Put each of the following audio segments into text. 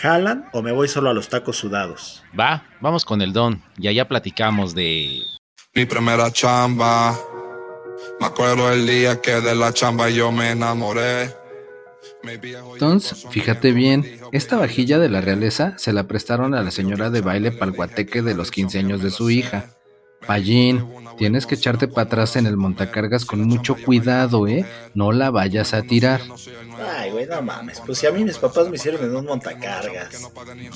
¿Jalan o me voy solo a los tacos sudados? Va, vamos con el don y allá platicamos de... Mi primera chamba. Me acuerdo el día que de la chamba yo me enamoré. Entonces, fíjate bien, esta vajilla de la realeza se la prestaron a la señora de baile palguateque de los 15 años de su hija. Pallín, tienes que echarte para atrás en el montacargas con mucho cuidado, ¿eh? No la vayas a tirar. Ay, güey, no mames. Pues si a mí mis papás me hicieron en un montacargas.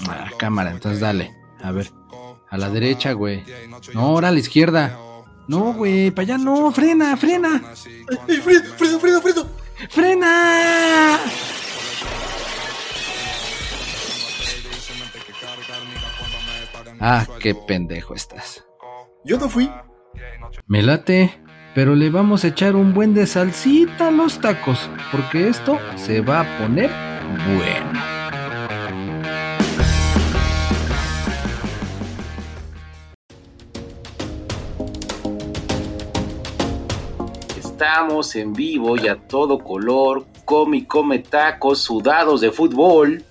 Ah, cámara, entonces dale. A ver, a la derecha, güey. No, ahora a la izquierda. No, güey, para allá no, frena, frena. ¡Ay, Fredo, Fredo, Fredo! ¡Frena! Ah, qué pendejo estás. Yo no fui. Me late, pero le vamos a echar un buen de salsita a los tacos, porque esto se va a poner bueno. Estamos en vivo y a todo color, come y come tacos sudados de fútbol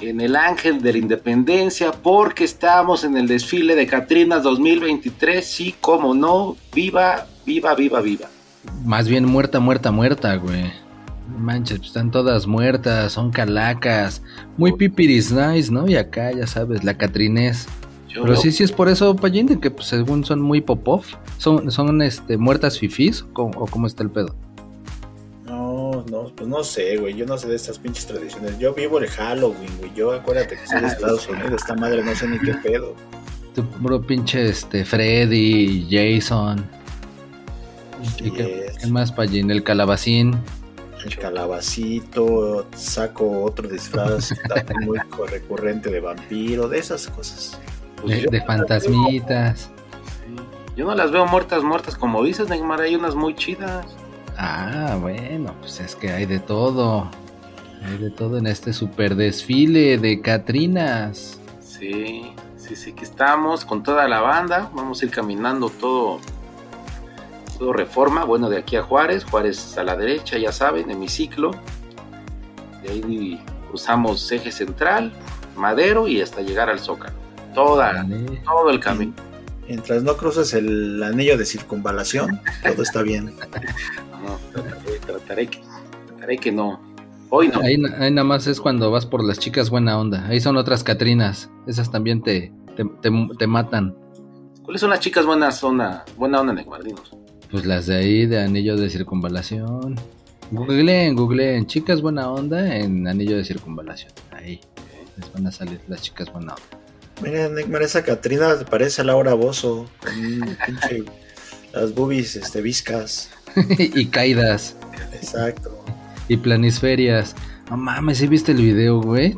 en el Ángel de la Independencia porque estamos en el desfile de Catrinas 2023, sí, como no, viva, viva, viva, viva. Más bien muerta, muerta, muerta, güey. Manches, pues están todas muertas, son calacas. Muy pipiris nice, ¿no? Y acá, ya sabes, la Catrinés. Yo Pero sí, sí es por eso, Pallín, de que pues, según son muy pop-off. ¿Son, son este, muertas fifís o, cómo- o cómo está el pedo? No, no, pues no sé, güey. Yo no sé de estas pinches tradiciones. Yo vivo el Halloween, güey. Yo acuérdate que soy de Estados Unidos. Esta madre no sé ni qué pedo. Tu puro pinche este, Freddy, Jason. ¿Y qué, Yes. qué más, Pallín? El calabacín. El calabacito, saco otro disfraz muy recurrente de vampiro, de esas cosas. pues De, de fantasmitas. Yo no las veo muertas, muertas, como dices, Neymar, hay unas muy chidas. Ah, bueno, pues es que hay de todo. Hay de todo en este super desfile de Catrinas. Sí, sí, sí, que estamos con toda la banda. Vamos a ir caminando todo, todo reforma. Bueno, de aquí a Juárez, Juárez a la derecha, ya saben, hemiciclo. De ahí cruzamos eje central, Madero y hasta llegar al Zócalo. Toda, Vale. todo el camino. Mientras no cruces el anillo de circunvalación, todo está bien. No, trataré, trataré que, trataré que no. Hoy no. Ahí, na- ahí nada más es cuando vas por las chicas buena onda. Ahí son otras Catrinas. Esas también te, te, te- te matan. ¿Cuáles son las chicas buenas onda, buena onda, Neymar? Dinos. Pues las de ahí de anillo de circunvalación. Googleen, googleen. Chicas buena onda en anillo de circunvalación. Ahí. Les van a salir las chicas buena onda. Mira, Neymar, esa Catrina parece a Laura Bozo. Con un pinche- las boobies este, viscas. y caídas. Exacto. Y planisferias. No mames, ¿sí viste el video, güey?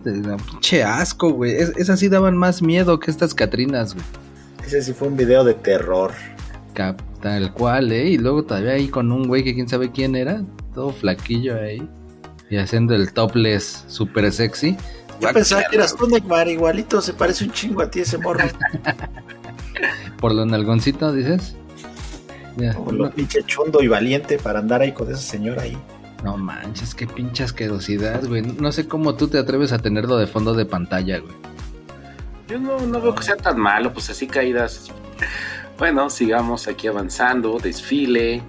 Pinche asco, güey. Es- esas sí daban más miedo que estas Catrinas, güey. Ese sí fue un video de terror. Cap- Tal cual, ¿eh? Y luego todavía ahí con un güey que quién sabe quién era. Todo flaquillo ahí. Y haciendo el topless super sexy. Yo pensaba que eras tú, Neymar. Igualito se parece un chingo a ti ese morro. Por lo nalgoncito, dices. Ya, Como lo pinche chondo y valiente para andar ahí con esa señora ahí. no manches, qué pinche asquerosidad, güey. No sé cómo tú te atreves a tenerlo de fondo de pantalla, güey. Yo no, no veo que sea tan malo, pues así caídas. Bueno, sigamos aquí avanzando, desfile.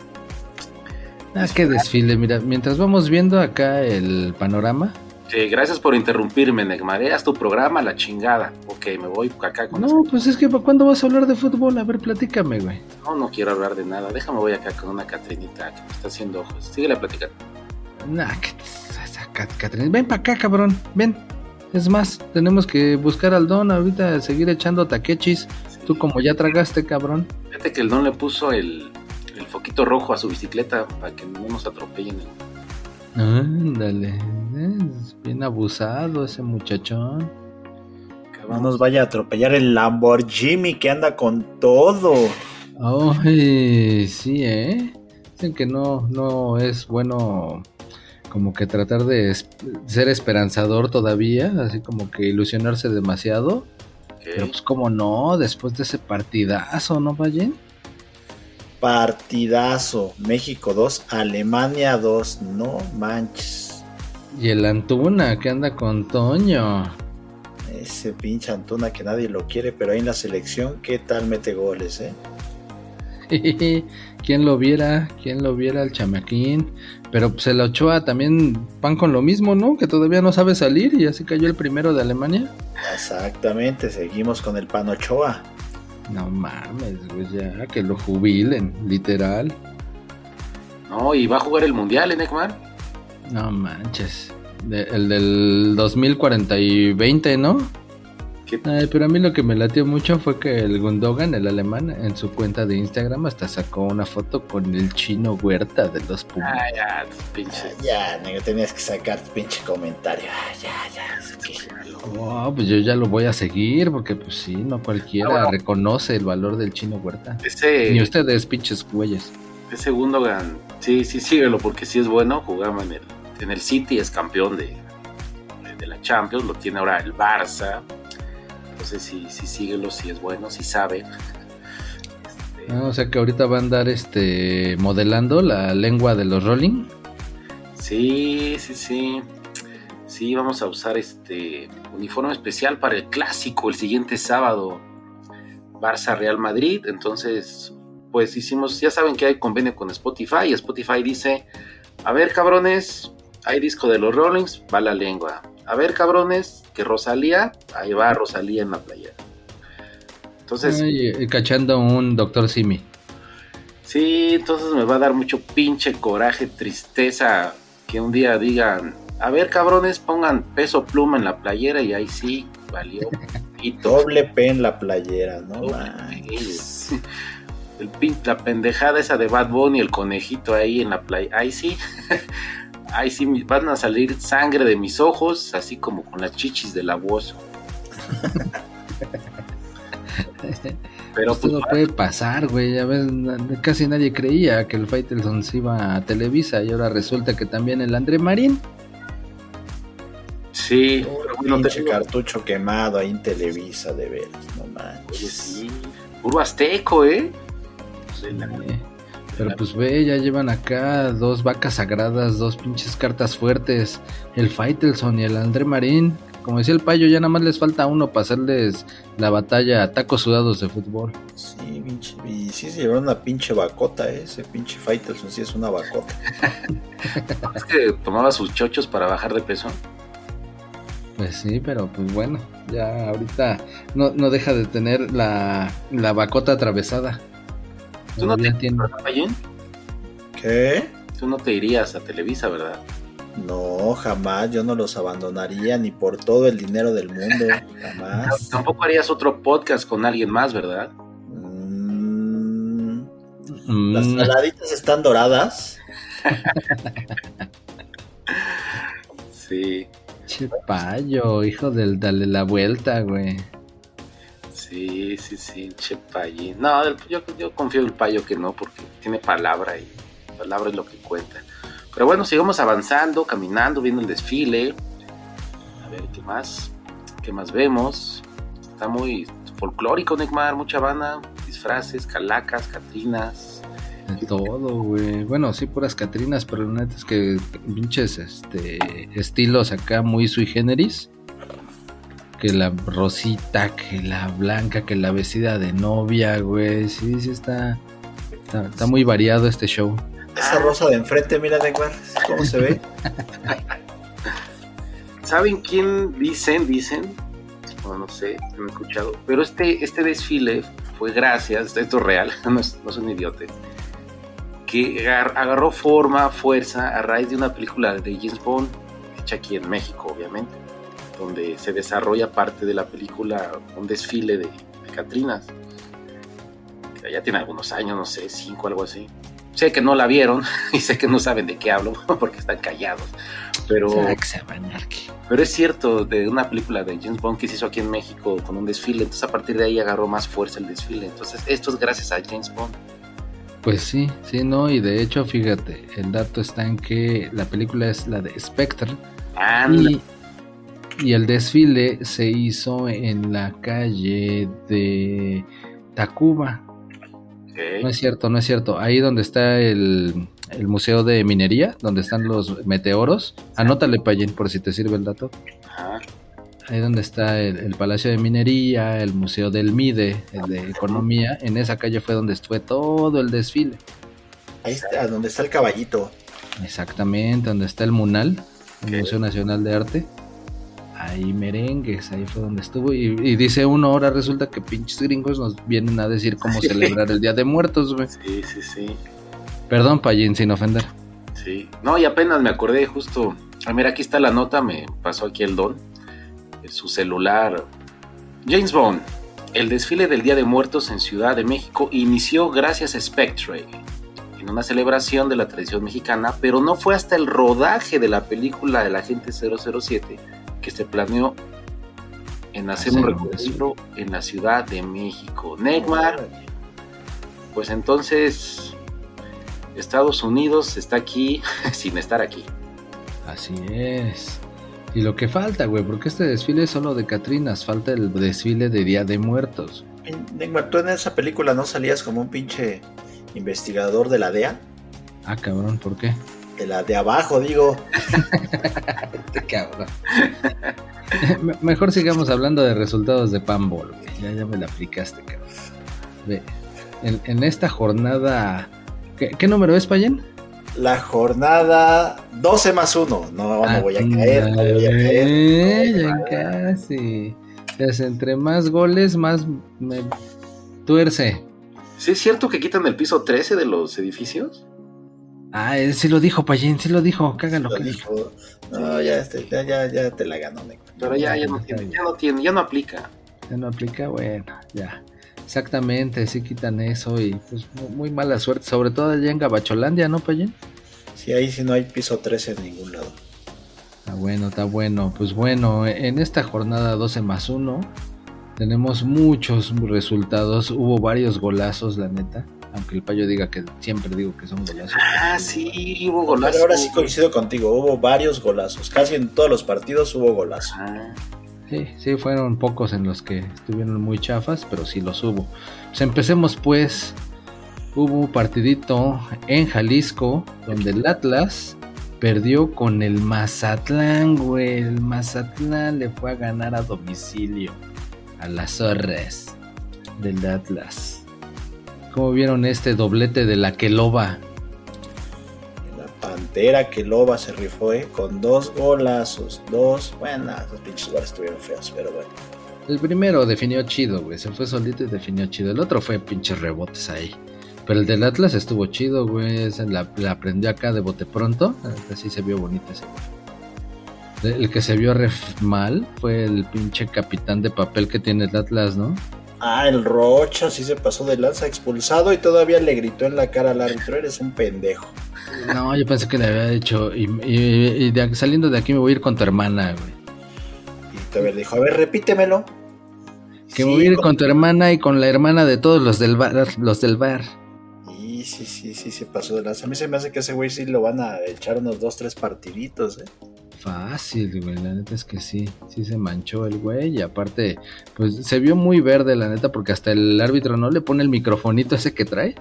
Ah, qué desfile, mira, mientras vamos viendo acá el panorama. Eh, gracias por interrumpirme, Neymar. Haz tu programa, la chingada. Ok, me voy acá con No, pues es que ¿para cuándo vas a hablar de fútbol? A ver, platícame, güey. No, no quiero hablar de nada. Déjame voy acá con una Catrinita que me está haciendo ojos. Síguele platicando. Nah, que esa Cat- Catherine. Ven para acá, cabrón. Ven. Es más, tenemos que buscar al don ahorita, seguir echando taquechis. Tú como ya tragaste, cabrón. Fíjate que el don le puso el, el foquito rojo a su bicicleta para que no nos atropellen. Ándale. Es bien abusado ese muchachón. Acá No nos vaya a atropellar el Lamborghini que anda con todo. Ay, sí, ¿eh? Dicen que no, no es bueno como que tratar de es- ser esperanzador todavía, así como que ilusionarse demasiado. Pero pues como no, después de ese partidazo, ¿no, Valle? Partidazo. México 2, Alemania 2. No manches. Y el Antuna que anda con Toño. Ese pinche Antuna que nadie lo quiere, pero ahí en la selección, ¿qué tal mete goles, eh? ¿Quién lo viera? ¿Quién lo viera el chamaquín? Pero pues el Ochoa también van con lo mismo, ¿no? Que todavía no sabe salir y así cayó el primero de Alemania. Exactamente, seguimos con el Panochoa. No mames, güey, ya que lo jubilen, literal. No, y va a jugar el mundial, ¿eh, Neymar? No manches. De- el del 2040 y 20, ¿no? ¿Qué- Ay, pero a mí lo que me latió mucho fue que el Gundogan, el alemán, en su cuenta de Instagram hasta sacó una foto con el chino Huerta de los Pumas. Ah, ya, pinche. Ya, negro, tenías que sacar tu pinche comentario. Ah, ya, ya. que- Oh, pues yo ya lo voy a seguir porque pues sí, no cualquiera Ah, bueno. reconoce el valor del chino Huerta. Ese, Ni ustedes, pinches güeyes. ese Gundogan, sí, sí, síguelo, porque sí es bueno. Jugaba en el, en el City, es campeón de, de la Champions, lo tiene ahora el Barça. Entonces, sí, sí, síguelo, sí es bueno, sí sabe. Este, Ah, o sea que ahorita va a andar este modelando la lengua de los Rolling. Sí, sí, sí. Sí, vamos a usar este uniforme especial para el clásico el siguiente sábado. Barça Real Madrid. Entonces, pues hicimos, ya saben que hay convenio con Spotify. Y Spotify dice: A ver, cabrones, hay disco de los Rollings, va la lengua. A ver, cabrones, que Rosalía, ahí va Rosalía en la playera. Entonces, Ay, cachando un doctor Simi. Sí, entonces me va a dar mucho pinche coraje, tristeza que un día digan, a ver cabrones, pongan peso pluma en la playera y ahí sí, valió. pito. Doble P en la playera, ¿no? El pin, la pendejada esa de Bad Bunny, el conejito ahí en la playa, ahí sí, ahí sí me- van a salir sangre de mis ojos, así como con las chichis del abuso. Pero Pues pues, todo puede pasar, güey. Ya ves, casi nadie creía que el Faitelson se iba a Televisa y ahora resulta que también el André Marín. sí, pero bueno, te cartucho quemado ahí en Televisa, de veras, no Oye, manches. sí, puro azteco, ¿eh? Eh, Pero pues ve, ya llevan acá dos vacas sagradas, dos pinches cartas fuertes, el Faitelson y el André Marín. Como decía el payo, ya nada más les falta uno para hacerles la batalla a tacos sudados de fútbol. Sí, pinche, y sí se llevaron una pinche bacota, ¿eh? ese pinche Faitelson sí es una bacota. Es que tomaba sus chochos para bajar de peso. Pues sí, pero pues bueno, ya ahorita no, no deja de tener la, la bacota atravesada. ¿Tú no Todavía te Payín? ¿Qué? Tú no te irías a Televisa, ¿verdad? No, jamás, yo no los abandonaría ni por todo el dinero del mundo, jamás. Tampoco harías otro podcast con alguien más, ¿verdad? Mm, Mm, Las saladitas están doradas. Sí, che payo, hijo del dale la vuelta, güey. Sí, sí, sí, che Payín. No, yo, confío en el payo que no, porque tiene palabra y palabra es lo que cuenta. Pero bueno, sigamos avanzando, caminando, viendo el desfile. A ver, ¿qué más? ¿Qué más vemos? Está muy folclórico, Neymar, mucha banda, disfraces, calacas, catrinas. De todo, güey. Bueno, sí, puras Catrinas, pero la neta es que pinches este, estilos acá muy sui generis. Que la rosita, que la blanca, que la vestida de novia, güey. Sí, sí, está, está, está muy variado este show. Esa rosa de enfrente, mira, Neymar, cómo se ve. ¿Saben quién dicen? Dicen, no, no sé, no he escuchado, pero este, este desfile fue gracias, esto es real, no, es, no soy un idiota, que agar- agarró forma, fuerza a raíz de una película de James Bond, hecha aquí en México, obviamente, donde se desarrolla parte de la película un desfile de, de Catrinas, que ya tiene algunos años, no sé, cinco, algo así. sé que no la vieron y sé que no saben de qué hablo porque están callados. Pero, pero es cierto, de una película de James Bond que se hizo aquí en México con un desfile, entonces a partir de ahí agarró más fuerza el desfile. Entonces esto es gracias a James Bond. Pues sí, sí, no, y de hecho, fíjate, el dato está en que la película es la de Spectre. Y, y, el desfile se hizo en la calle de Tacuba. No es cierto, no es cierto. Ahí donde está el, el Museo de Minería, donde están los meteoros. Anótale, Payen, por si te sirve el dato. Ahí donde está el, Palacio de Minería, el Museo del MIDE, el de Economía. En esa calle fue donde fue todo el desfile. Ahí está, donde está el caballito. Exactamente, donde está el MUNAL, el Museo Nacional de Arte. Ahí merengues, ahí fue donde estuvo. Y, dice uno, ahora resulta que pinches gringos nos vienen a decir cómo celebrar el Día de Muertos, güey. Sí, sí, sí. Perdón, Payín, sin ofender. Sí, no, y apenas me acordé justo. Ah, mira, aquí está la nota, me pasó aquí el don. Su celular. James Bond. El desfile del Día de Muertos en Ciudad de México inició gracias a Spectre, en una celebración de la tradición mexicana, pero no fue hasta el rodaje de la película del agente 007 que se planeó en hacer un recorrido en la Ciudad de México. Neymar, pues entonces Estados Unidos está aquí sin estar aquí. Así es. Y lo que falta, güey, porque este desfile es solo de Catrinas, falta el desfile de Día de Muertos. Neymar, ¿tú en esa película no salías como un pinche investigador de la DEA? Ah, cabrón, ¿por qué? De la de abajo, digo. cabrón. Mejor sigamos hablando de resultados de Panball, Ya, ya me la aplicaste, cabrón. Ve, en esta jornada ¿Qué, número es, Payen? La jornada 12 más 1. No, no voy a caer, no voy a caer. ya casi. entre más goles, más me tuerce. ¿Sí es cierto que quitan el piso 13 de los edificios? Ah, él sí lo dijo, Payen, sí lo dijo, cágalo. Lo dijo. No, ya, este, ya, ya, ya, te la ganó, Pero ya, ya, no tiene, ya no tiene, ya no aplica. Ya no aplica, bueno, ya. Exactamente, sí quitan eso y pues muy mala suerte, sobre todo allá en Gabacholandia, ¿no, Payén? Sí, ahí sí no hay piso 13 en ningún lado. Está bueno, está bueno. Pues bueno, en esta jornada 12 más 1 tenemos muchos resultados. Hubo varios golazos, la neta. Aunque el payo diga que siempre digo que son golazos. Ah, sí, hubo golazos. Pero ahora sí coincido contigo, hubo varios golazos. Casi en todos los partidos hubo golazos. Ah. Sí, sí, fueron pocos en los que estuvieron muy chafas, pero sí los hubo. Pues empecemos pues. Hubo un partidito en Jalisco donde el Atlas perdió con el Mazatlán, güey. El Mazatlán le fue a ganar a domicilio a las Zorres del Atlas. ¿Cómo vieron este doblete de la Queloba? Pantera que Loba se rifó, ¿eh? Con dos golazos, dos. Bueno, esos pinches goles estuvieron feos, pero bueno. El primero definió chido, güey. Se fue solito y definió chido. El otro fue pinches rebotes ahí. Pero el del Atlas estuvo chido, güey. La, la aprendió acá de bote pronto. Así se vio bonito ese güey. El que se vio ref mal fue el pinche capitán de papel que tiene el Atlas, ¿no? Ah, el Rocha sí se pasó de lanza expulsado y todavía le gritó en la cara al árbitro, eres un pendejo. No, yo pensé que le había dicho, y, saliendo de aquí me voy a ir con tu hermana, güey. Y te dijo, a ver, repítemelo. Que me voy a ir con... tu hermana y con la hermana de todos los del bar. Los del bar. Y sí, sí, sí, se pasó de lanza. A mí se me hace que ese güey sí lo van a echar unos dos, tres partiditos, eh. Fácil, güey, la neta es que sí, sí se manchó el güey y aparte, pues se vio muy verde, la neta, porque hasta el árbitro no le pone el microfonito ese que trae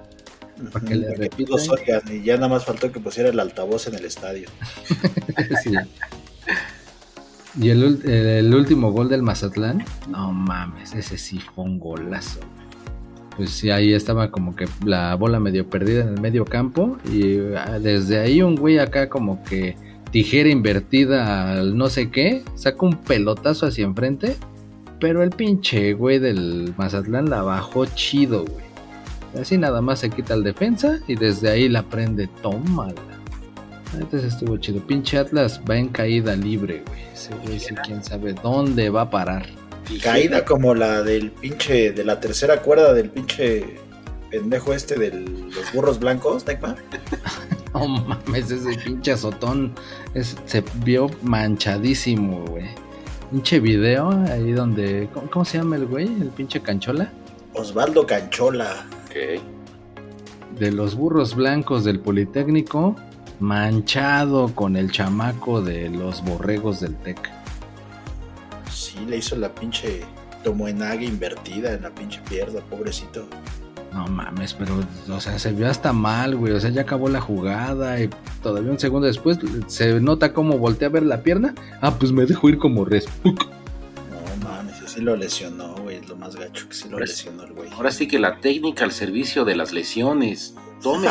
para que le repita. Y ya nada más faltó que pusiera el altavoz en el estadio. Y el, último gol del Mazatlán, no mames, ese sí fue un golazo. Pues sí, ahí estaba como que la bola medio perdida en el medio campo y ah, desde ahí un güey acá como que tijera invertida al no sé qué, saca un pelotazo hacia enfrente, pero el pinche güey del Mazatlán la bajó chido, güey. Así nada más se quita el defensa y desde ahí la prende, tómala. Entonces estuvo chido. Pinche Atlas va en caída libre, güey. Ese güey sí, quién sabe dónde va a parar. Caída como la del pinche, de la tercera cuerda del pinche pendejo este de los burros blancos, Neymar. No mames, ese pinche azotón es- se vio manchadísimo, güey. Pinche video ahí donde. ¿cómo, cómo se llama el güey? El pinche canchola. Osvaldo Canchola. Ok. De los burros blancos del Politécnico, manchado con el chamaco de los borregos del TEC. Sí, le hizo la pinche tomoenague invertida en la pinche pierna, pobrecito. No mames, pero, o sea, se vio hasta mal, güey. O sea, ya acabó la jugada y todavía un segundo después se nota cómo voltea a ver la pierna. Ah, pues me dejo ir como res. ¡Puc! No mames, sí lo lesionó, güey. Es lo más gacho que sí lo Ahora- lesionó el güey. Ahora sí que la técnica al servicio de las lesiones. Tome.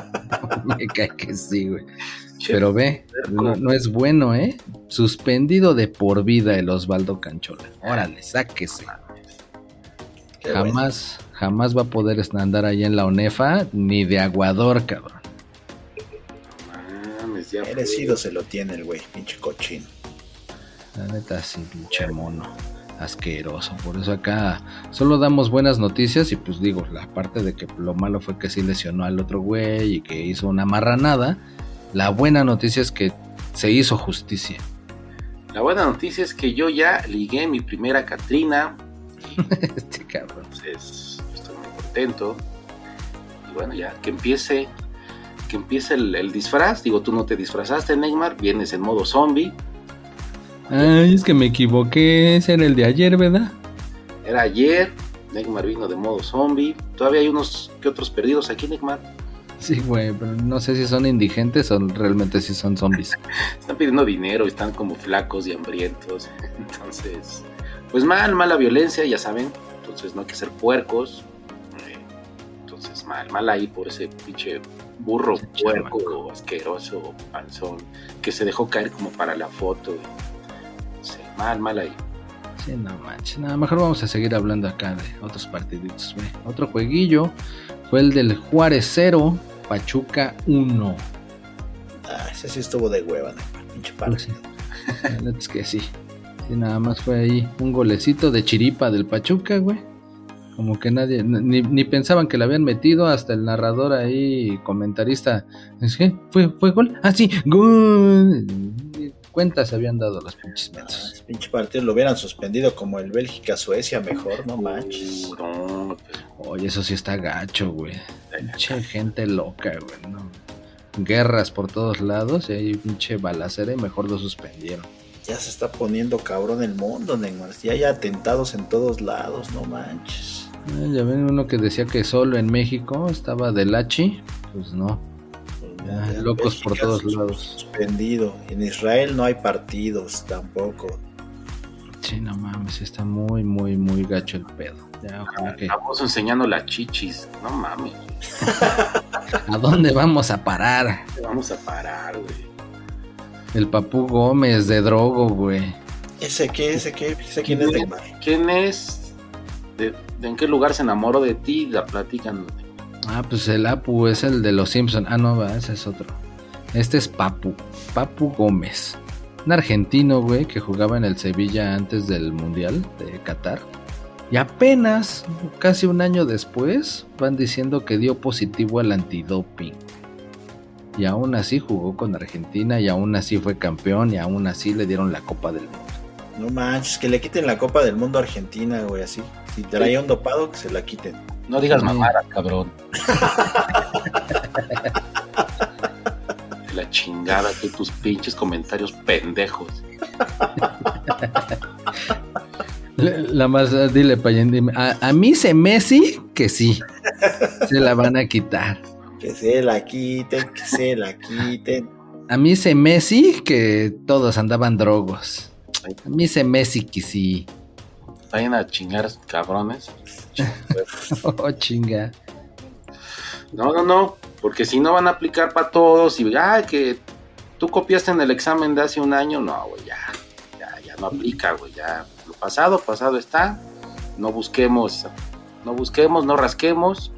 Me cae que sí, güey. Pero ve, no, no es bueno, ¿eh? Suspendido de por vida el Osvaldo Canchola. Órale, sáquese. Qué bueno. Jamás, va a poder andar ahí en la ONEFA ni de aguador, cabrón. mames, ya fue. Merecido se lo tiene el güey, pinche cochino. La neta, sí, pinche mono. Asqueroso. Por eso acá solo damos buenas noticias y pues digo, la parte de que lo malo fue que sí lesionó al otro güey y que hizo una marranada. La buena noticia es que se hizo justicia. La buena noticia es que yo ya ligué mi primera Catrina. Y Este cabrón. Contento. Y bueno, ya que empiece. Que empiece el, el disfraz. Digo, tú no te disfrazaste, Neymar. Vienes en modo zombie. Ay, es que me equivoqué. Ese era el de ayer, ¿verdad? Era ayer. Neymar vino de modo zombie. Todavía hay unos que otros perdidos aquí, Neymar. Sí, güey, pero no sé si son indigentes o realmente si son zombies. Están pidiendo dinero, están como flacos y hambrientos. Entonces, pues mal, mala violencia, ya saben. Entonces no hay que ser puercos. Mal, mal ahí por ese pinche burro puerco, asqueroso, panzón, que se dejó caer como para la foto. Sí, mal, mal ahí. Sí, no manches. Nada, mejor vamos a seguir hablando acá de otros partiditos, güey. Otro jueguillo fue el del Juárez 0, Pachuca 1. Ah, ese sí estuvo de hueva, Neymar, pinche palo. Sí. Es que sí. Sí, nada más fue ahí un golecito de chiripa del Pachuca, güey. Como que nadie, ni, ni pensaban que le habían metido, hasta el narrador ahí, comentarista. Es que, ¿fue, fue gol? Ah, sí, gol. Cuentas se habían dado los pinches Ah, mensos. ese pinche partido lo hubieran suspendido como el Bélgica-Suecia, mejor, no manches. Uh, no, Oye, eso sí está gacho, güey. Pinche gente loca, güey, no. Guerras por todos lados y ahí pinche balacera y mejor lo suspendieron. Ya se está poniendo cabrón el mundo, Neymar. Ya hay atentados en todos lados, no manches. Ah, Ya ven uno que decía que solo en México estaba del Hachi, pues no. Ya, ya, locos por todos lados. Suspendido. En Israel no hay partidos tampoco. Sí, no mames, está muy, muy, muy gacho el pedo. Ya, ojalá que... Estamos enseñando las chichis. No mames. ¿A dónde vamos a parar? Vamos a parar, güey. El Papú Gómez de Drogo, güey. ¿Ese qué? ¿Ese qué? ¿Ese quién es? ¿Quién es? ¿De, de en qué lugar se enamoró de ti? La platican. Ah, pues el Apu es el de los Simpson. Ah, no, va, ese es otro. Este es Papu, Papu Gómez. Un argentino, güey, que jugaba en el Sevilla antes del Mundial de Qatar. Y apenas, casi un año después, van diciendo que dio positivo al antidoping. Y aún así jugó con Argentina y aún así fue campeón y aún así le dieron la Copa del Mundo. No manches, que le quiten la Copa del Mundo a Argentina, güey, así. Si traía un dopado, que se la quiten. No digas mamadas, cabrón. La chingada que tus pinches comentarios pendejos. La, la más, dile, Payen, dime. A, a mí se Messi que sí. Se la van a quitar. Que se la quiten, que se la quiten. A mí se Messi que todos andaban drogos. A mí se Messi que sí. Vayan a chingar, cabrones. Oh, chinga. No, no, no. Porque si no van a aplicar para todos y, ay, que tú copiaste en el examen de hace un año. No, güey, ya. Ya, ya no aplica, güey. Ya. Lo pasado, pasado está. No busquemos, no busquemos, no rasquemos.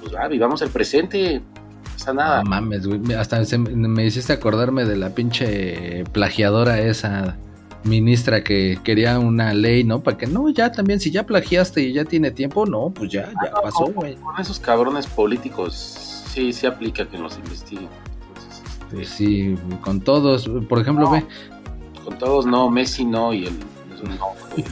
Pues va, vivamos el presente. No pasa nada. No mames, güey. Hasta se- me hiciste acordarme de la pinche plagiadora esa ministra que quería una ley, ¿no? Para que no, ya también, si ya plagiaste y ya tiene tiempo, no, pues ya, ya Ah, pasó, güey. Con esos cabrones políticos, sí, sí aplica que los investiguen. Entonces, este, Pues sí, con todos, por ejemplo, ve, con todos no, Messi no y el. no, güey.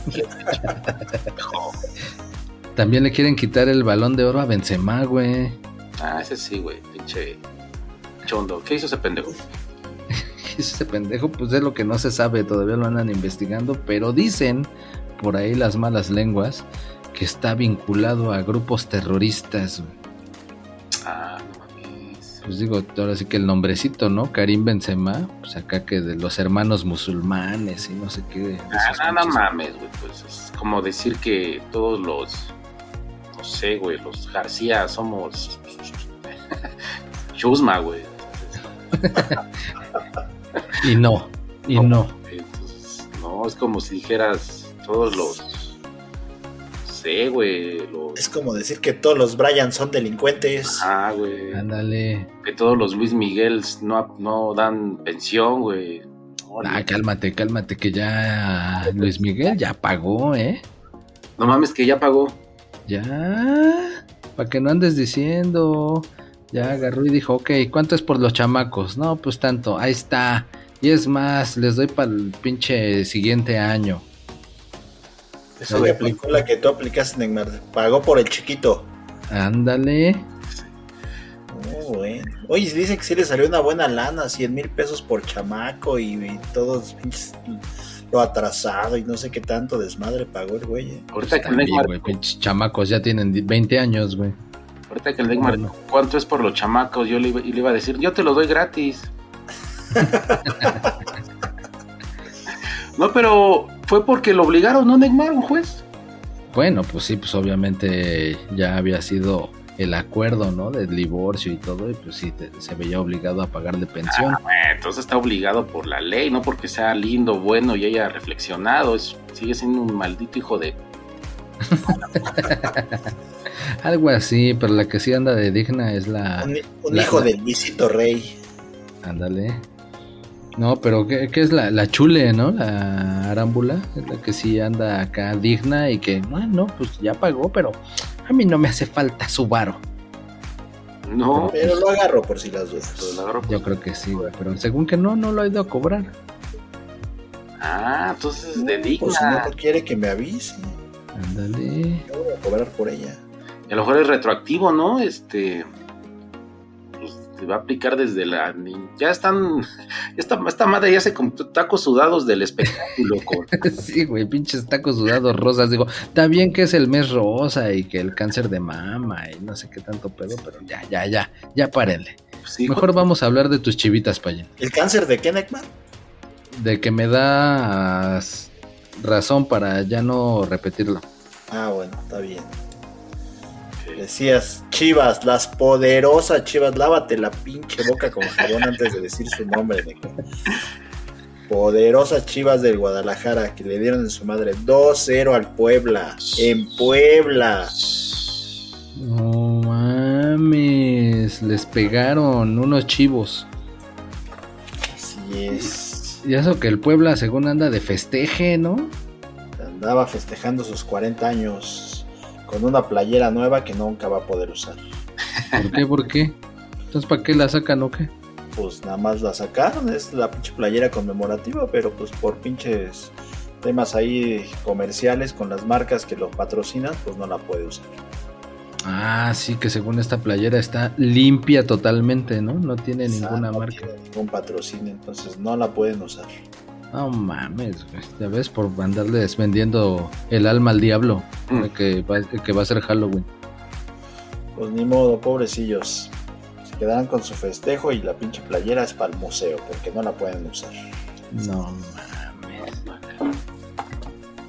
También le quieren quitar el balón de oro a Benzema, güey. Ah, ese sí, güey, pinche chondo. ¿Qué hizo ese pendejo? Ese pendejo, pues es lo que no se sabe, todavía lo andan investigando, pero dicen por ahí las malas lenguas que está vinculado a grupos terroristas. Ah, no mames. Pues digo, ahora sí que el nombrecito, ¿no? Karim Benzema, pues acá que de los hermanos musulmanes y no sé qué. Ah, no, mames, güey. Pues es como decir que todos los. No sé, güey, los García somos. Chusma, güey. Y no, y no. Entonces, no, es como si dijeras todos los. Sé, güey. Los. Es como decir que todos los Brian son delincuentes. Ah, güey. Ándale. Que todos los Luis Miguels no, no dan pensión, güey. Ah, cálmate, cálmate, que ya Luis Miguel ya pagó, ¿eh? no mames, que ya pagó. Ya. Para que no andes diciendo. Ya agarró y dijo, ok, ¿cuánto es por los chamacos? No, pues tanto, ahí está. Y es más, les doy para el pinche siguiente año. Eso le aplicó la que tú aplicaste, Neymar. Pagó por el chiquito. Ándale. Oh, bueno. Oye, dicen que sí le salió una buena lana, 100 mil pesos por chamaco y, y todos lo atrasado y no sé qué tanto desmadre pagó el güey. eh. Ahorita que el También, Neymar, güey, pinches chamacos ya tienen di- 20 años, güey. Ahorita que el Neymar, Bueno. ¿cuánto es por los chamacos? Yo le iba, y le iba a decir, yo te lo doy gratis. no, pero fue porque lo obligaron, ¿no, Neymar, un juez? Bueno, pues sí, pues obviamente ya había sido el acuerdo, ¿no? Del divorcio y todo, y pues sí, te- se veía obligado a pagarle pensión. Eh, Entonces está obligado por la ley, no porque sea lindo, bueno y haya reflexionado. Es, sigue siendo un maldito hijo de... Algo así, pero la que sí anda de digna es la... Un, un La- hijo la- de Luisito Rey. Ándale. No, pero ¿qué, qué es la, la chule, no? La arámbula, es la que sí anda acá digna y que, bueno, pues ya pagó, pero a mí no me hace falta su varo. No, Pero lo agarro por si las dudas. la agarro por- Yo creo que sí, güey, pero según que no, no lo ha ido a cobrar. Ah, entonces es de Pues si no digna. lo quiere que me avise. Ándale. Yo voy a cobrar por ella. Y a lo mejor es retroactivo, ¿no? Este. Pues te va a aplicar desde la. Ya están. Esta, esta madre ya se compró tacos sudados del espectáculo. Sí, güey, pinches tacos sudados rosas. Digo, está bien que es el mes rosa y que el cáncer de mama y no sé qué tanto pedo, pero ya, ya, ya, ya párenle. sí, Mejor vamos a hablar de tus chivitas, Payen. ¿El cáncer de qué, Neckman? De que me das razón para ya no repetirlo. Ah, bueno, está bien. Decías, Chivas, las poderosas Chivas, lávate la pinche boca con jabón antes de decir su nombre. Poderosas Chivas del Guadalajara que le dieron en su madre 2-0 al Puebla. En Puebla. No mames, les pegaron unos chivos. Así es. Y eso que el Puebla según anda de festeje, ¿no? Andaba festejando sus 40 años con una playera nueva que nunca va a poder usar. ¿Por qué? ¿Por qué? Entonces, ¿para qué la sacan o qué? Pues nada más la sacaron, es la pinche playera conmemorativa, pero pues por pinches temas ahí comerciales con las marcas que lo patrocinan, pues no la puede usar. Ah, sí, que según esta playera está limpia totalmente, ¿no? No tiene ninguna no marca. tiene ningún patrocinio, entonces no la pueden usar. No mames. Ya ves, por andarles vendiendo el alma al diablo. Mm. de Que, va, que va a ser Halloween. Pues ni modo, pobrecillos. Se quedarán con su festejo y la pinche playera es para el museo, porque no la pueden usar. No mames.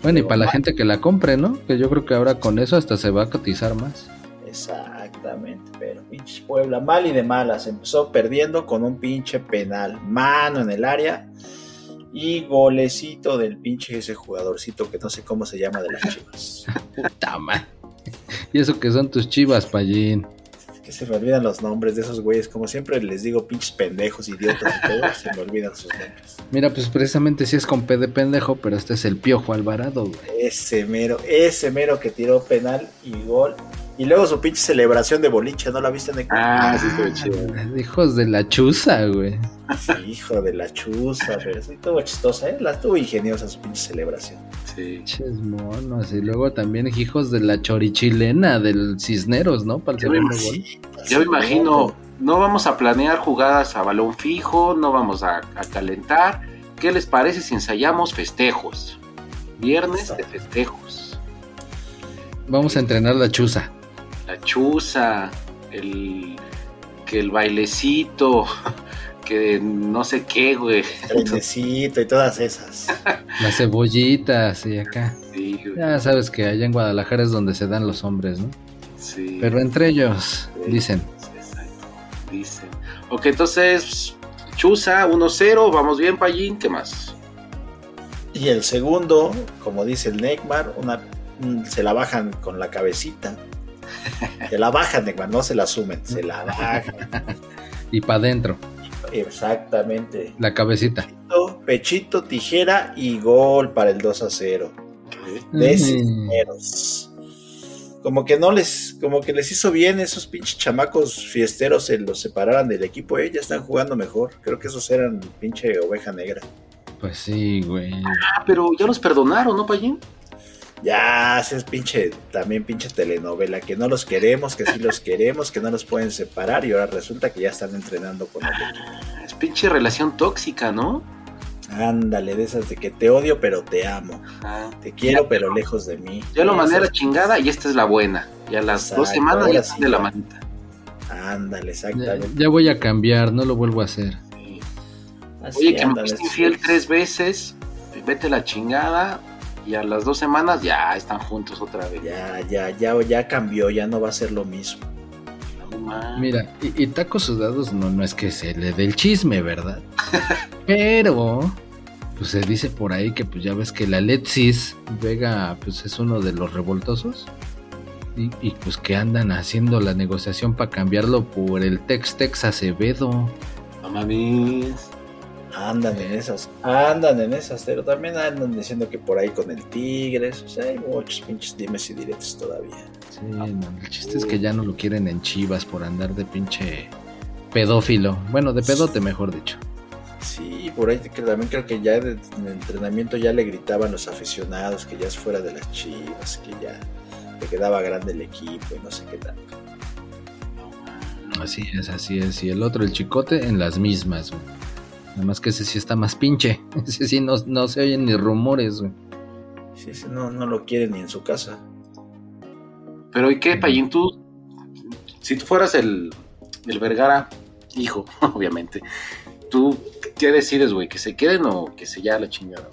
Bueno, y para la gente que la compre, ¿no? Que yo creo que ahora con eso hasta se va a cotizar más. Exactamente, pero pinche Puebla, mal y de malas, empezó perdiendo con un pinche penal, mano en el área y golecito del pinche ese jugadorcito que no sé cómo se llama de las chivas. Puta madre. Y eso que son tus chivas, Pallín. Que se me olvidan los nombres de esos güeyes. Como siempre les digo, pinches pendejos, idiotas y todo, se me olvidan sus nombres. Mira, pues precisamente sí es con P de pendejo, pero este es el Piojo Alvarado, güey. Ese mero, ese mero que tiró penal y gol. Y luego su pinche celebración de boliche, ¿no la viste en el Ah, sí, estuvo chido. Hijos de la chuza, güey. Sí, hijo de la chuza, pero sí estuvo chistosa, ¿eh? La estuvo ingeniosa su pinche celebración. Sí. Pinches monos. Y luego también hijos de la chorichilena del Cisneros, ¿no? Para el segundo gol. Sí, Yo me imagino, no vamos a planear jugadas a balón fijo, no vamos a, a calentar. ¿Qué les parece si ensayamos festejos? Viernes de festejos. Vamos a entrenar la chuza. La chuza, el que el bailecito, que no sé qué, güey. Trenecito y todas esas. Las cebollitas y acá. Sí, güey. Ya sabes que allá en Guadalajara es donde se dan los hombres, ¿no? Sí. Pero entre ellos, dicen. Exacto, dicen. Ok, entonces, Chuza 1-0, vamos bien, Payín, ¿qué más? Y el segundo, como dice el Neymar, una, mm, se la bajan con la cabecita. Se la bajan, Neymar, no se la sumen, se la bajan. Y para adentro, Exactamente. la cabecita. Pechito, Pechito, tijera y gol para el 2 a 0. De. Como que no les, como que les hizo bien esos pinches chamacos fiesteros se los separaran del equipo, eh, ya están jugando mejor. Creo que esos eran pinche oveja negra. Pues sí, güey. Ah, pero ya los perdonaron, ¿no, Payín? Ya, ese es pinche, también pinche telenovela, que no los queremos, que sí los queremos, que no los pueden separar y ahora resulta que ya están entrenando con el equipo. Es pinche relación tóxica, ¿no? Ándale, de esas de que te odio pero te amo, Ah, te quiero Ya, pero lejos de mí. ya lo mandé a la Esas- chingada y esta es la buena. Y a las dos semanas ya sí de la manita. Ándale, exactamente. ya voy a cambiar, no lo vuelvo a hacer. Sí. Así Oye, que me fuiste sí. infiel tres veces, vete a la chingada y a las dos semanas ya están juntos otra vez. Ya, ya, ya, ya cambió, ya no va a ser lo mismo. No. Mira, y, y tacos sudados no, no es que se le dé el chisme, ¿verdad? Pero, pues se dice por ahí que pues ya ves que la Alexis Vega pues es uno de los revoltosos. Y, y, pues que andan haciendo la negociación para cambiarlo por el Tex Tex Acevedo. No mames. Andan en esas, andan en esas, pero también andan diciendo que por ahí con el Tigres, o sea, hay muchos pinches dimes y diretes todavía. Sí, no, el chiste es que ya no lo quieren en Chivas por andar de pinche pedófilo. Bueno, de pedote mejor dicho. Sí, por ahí que también creo que ya en el entrenamiento ya le gritaban los aficionados que ya es fuera de las chivas, que ya le quedaba grande el equipo y no sé qué tanto. Así es, así es. Y el otro, el chicote, en las mismas, güey. Nada más que ese sí está más pinche. Ese sí no, no se oyen ni rumores, güey. Sí, sí, no, no lo quieren ni en su casa. Pero ¿y qué, Payín? Tú, si tú fueras el, el Vergara, hijo, obviamente, ¿tú qué decides, güey? ¿Que se queden o que se ya la chingada?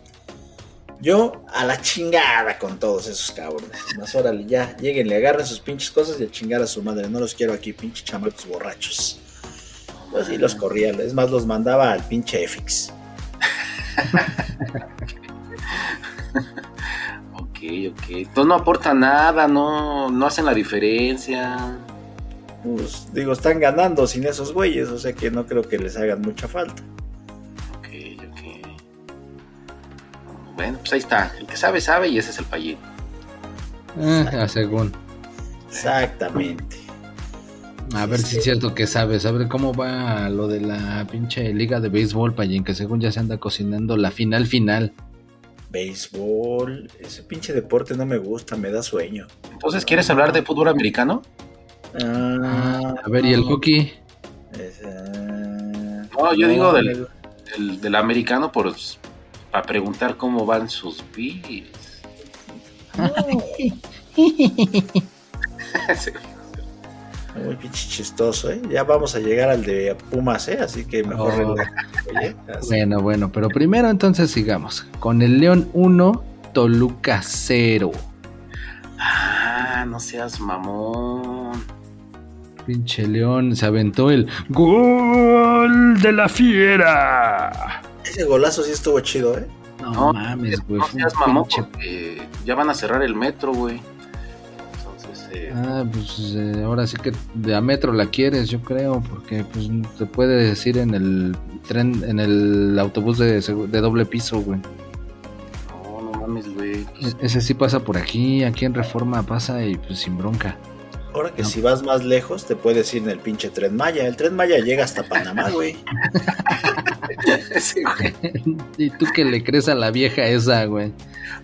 Yo a la chingada con todos esos cabrones. Más órale, ya, lleguenle, agarren sus pinches cosas y a chingar a su madre. No los quiero aquí, pinches chamacos borrachos. Yo sí los corría, es más, los mandaba al pinche EFIX. Ok, ok. Entonces no aporta nada, no, no hacen la diferencia. Pues digo, están ganando sin esos güeyes, o sea que no creo que les hagan mucha falta. Ok, ok. Bueno, pues ahí está. El que sabe, sabe y ese es el Payín. Ah, según. Exactamente. A ver si es cierto que sabes. A ver cómo va lo de la pinche liga de béisbol, Payín, que según ya se anda cocinando la final final. Béisbol, ese pinche deporte no me gusta, me da sueño. Entonces, ¿quieres hablar de fútbol americano? Ah, A ver, ¿y el hockey? es, No, yo digo del- Del, del americano por para preguntar cómo van sus Bills. Muy pinche chistoso, ¿eh? Ya vamos a llegar al de Pumas, ¿eh? Así que mejor Oh. Así. Bueno, bueno, pero primero entonces sigamos. Con el León 1, Toluca 0. Ah, no seas mamón. Pinche León se aventó el gol de la fiera. Ese golazo sí estuvo chido, ¿eh? No, No, mames, güey. No seas mamón pinche- porque ya van a cerrar el metro, güey. Ah, pues eh, ahora sí que de a metro la quieres, yo creo, porque pues te puede decir en el tren, en el autobús de, de doble piso, güey. No, no mames, güey. Pues, E- Ese sí pasa por aquí, aquí en Reforma pasa y pues sin bronca. Ahora que No. si vas más lejos, te puedes ir en el pinche tren Maya. El tren Maya llega hasta Panamá, güey. sí, güey. ¿Y tú que le crees a la vieja esa, güey?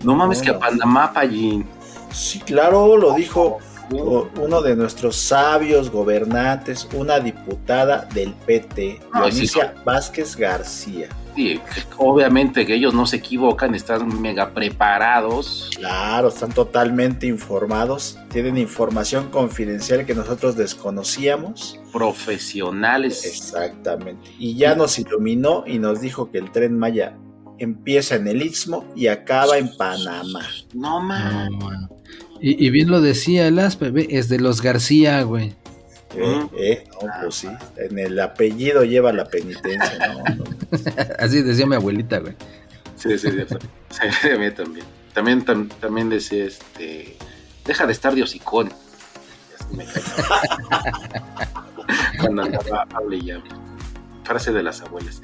No mames que a. Panamá, Pallín. Sí, claro, lo dijo uno de nuestros sabios gobernantes, una diputada del PT, No, sí, Dionisia Vázquez García. Sí, obviamente que ellos no se equivocan, están mega preparados. Claro, están totalmente informados, tienen información confidencial que nosotros desconocíamos. profesionales. Exactamente. Y ya nos iluminó y nos dijo que el tren Maya empieza en el Istmo y acaba en Panamá. No mames. No, man. Y, y bien lo decía el aspe, es de los García, güey. Eh, eh, no, pues sí, en el apellido lleva la penitencia, ¿no? no. Así decía mi abuelita, güey. Sí, sí, sí, sí, a mí también. También, tam- también decía, este, deja de estar de hocicón. Así me cae. Cuando andaba, hable y hable. Frase de las abuelas.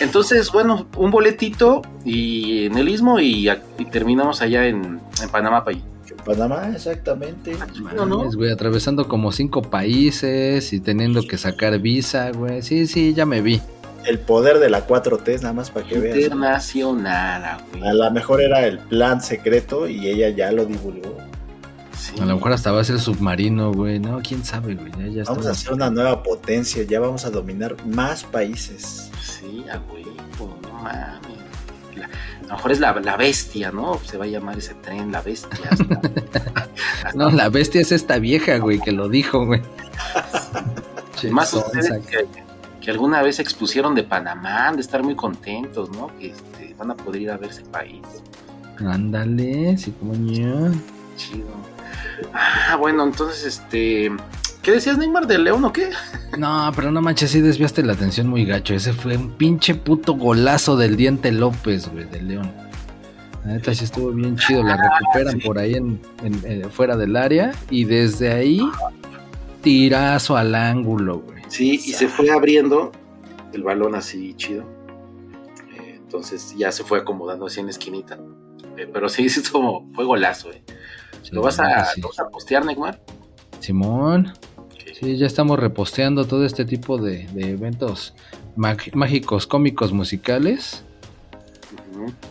Entonces, bueno, un boletito y en el istmo y, y terminamos allá en, en Panamá, país. Panamá, exactamente. No, no. Mames, güey, atravesando como cinco países y teniendo que sacar visa, güey. Sí, sí, ya me vi. El poder de la 4T, nada más para que veas. Internacional, güey. A lo mejor era el plan secreto y ella ya lo divulgó. Sí. A lo mejor hasta va a ser submarino, güey. No, quién sabe, güey. Ya, ya Vamos a hacer una nueva potencia, ya vamos a dominar más países. Sí, a huevo, no mames. La- a lo mejor es la, la bestia, ¿no? Se va a llamar ese tren, la bestia. hasta- hasta- No, la bestia es esta vieja, güey, que lo dijo, güey. Más ustedes que, que alguna vez expusieron de Panamá, han de estar muy contentos, ¿no? Que este, van a poder ir a ver ese país. Ándale, sí, como. Chido. Ah, bueno, entonces, este. ¿Qué decías, Neymar, de León o qué? No, pero no manches, sí desviaste la atención muy gacho. Ese fue un pinche puto golazo del Diente López, güey, de León. La neta sí estuvo bien chido. La recuperan sí. por ahí en, en- eh, fuera del área y desde ahí tirazo al ángulo, güey. Sí, y se fue abriendo el balón así chido. Eh, entonces ya se fue acomodando así en esquinita. Eh, pero sí, sí, estuvo, fue golazo, eh. ¿Lo vas a, sí. lo vas a postear, Neymar? Simón. Sí, ya estamos reposteando todo este tipo de, de eventos mágicos, cómicos, musicales.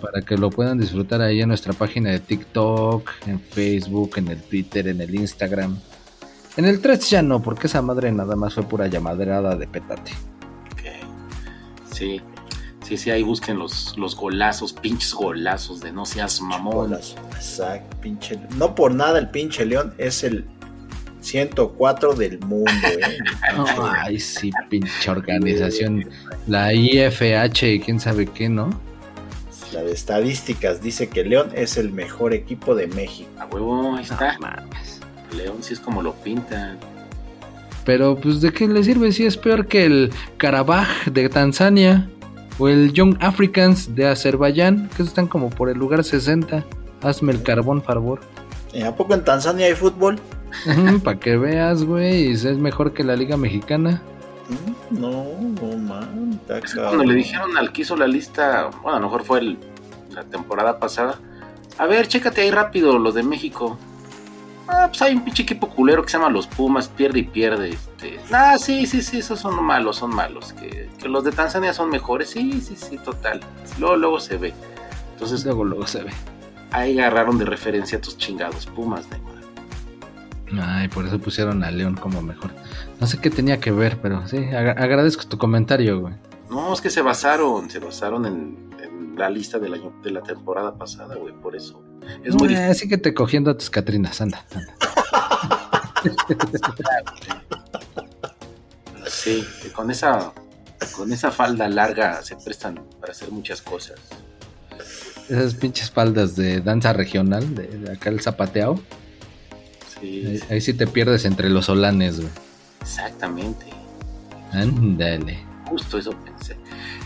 Para que lo puedan disfrutar ahí en nuestra página de TikTok, en Facebook, en el Twitter, en el Instagram. En el 3 ya no, porque esa madre nada más fue pura llamaderada de petate. Ok. Sí, sí, sí, ahí busquen los, los golazos, pinches golazos de no seas mamón. Exacto, pinche. No por nada el pinche León es el 104 del mundo, ¿eh? Ay, sí, pinche organización. La IFH y quién sabe qué, ¿no? La de estadísticas dice que León es el mejor equipo de México. A huevo, ahí está. No. León sí es como lo pintan. Pero, pues, ¿de qué le sirve si es peor que el Karabaj de Tanzania? O el Young Africans de Azerbaiyán, que están como por el lugar 60. Hazme el carbón, favor. ¿Eh, ¿A poco en Tanzania hay fútbol? Para que veas, güey, es mejor que la Liga Mexicana. Mm, No, no man, está Es que cuando le dijeron al que hizo la lista, bueno, a lo mejor fue el- la temporada pasada, a ver, chécate ahí rápido los de México. Ah, pues hay un pinche equipo culero que se llama los Pumas, pierde y pierde. Este. Ah, sí, sí, sí, esos son malos, son malos. Que, que los de Tanzania son mejores, sí, sí, sí, total. Luego, luego se ve. Entonces, Luego, luego se ve. ahí agarraron de referencia a tus chingados Pumas, Neymar. Ay, por eso pusieron a León como mejor. No sé qué tenía que ver, pero sí, agra- agradezco tu comentario, güey. No, es que se basaron, se basaron en, en la lista del año, de la temporada pasada, güey, por eso. Es muy Eh, Así que te cogiendo a tus Catrinas, anda. anda. Sí, que con esa, con esa falda larga se prestan para hacer muchas cosas. Esas pinches faldas de danza regional, de, de acá el zapateado. Sí, Ahí, ahí sí te pierdes entre los solanes, güey. exactamente. Ándale. Justo eso pensé.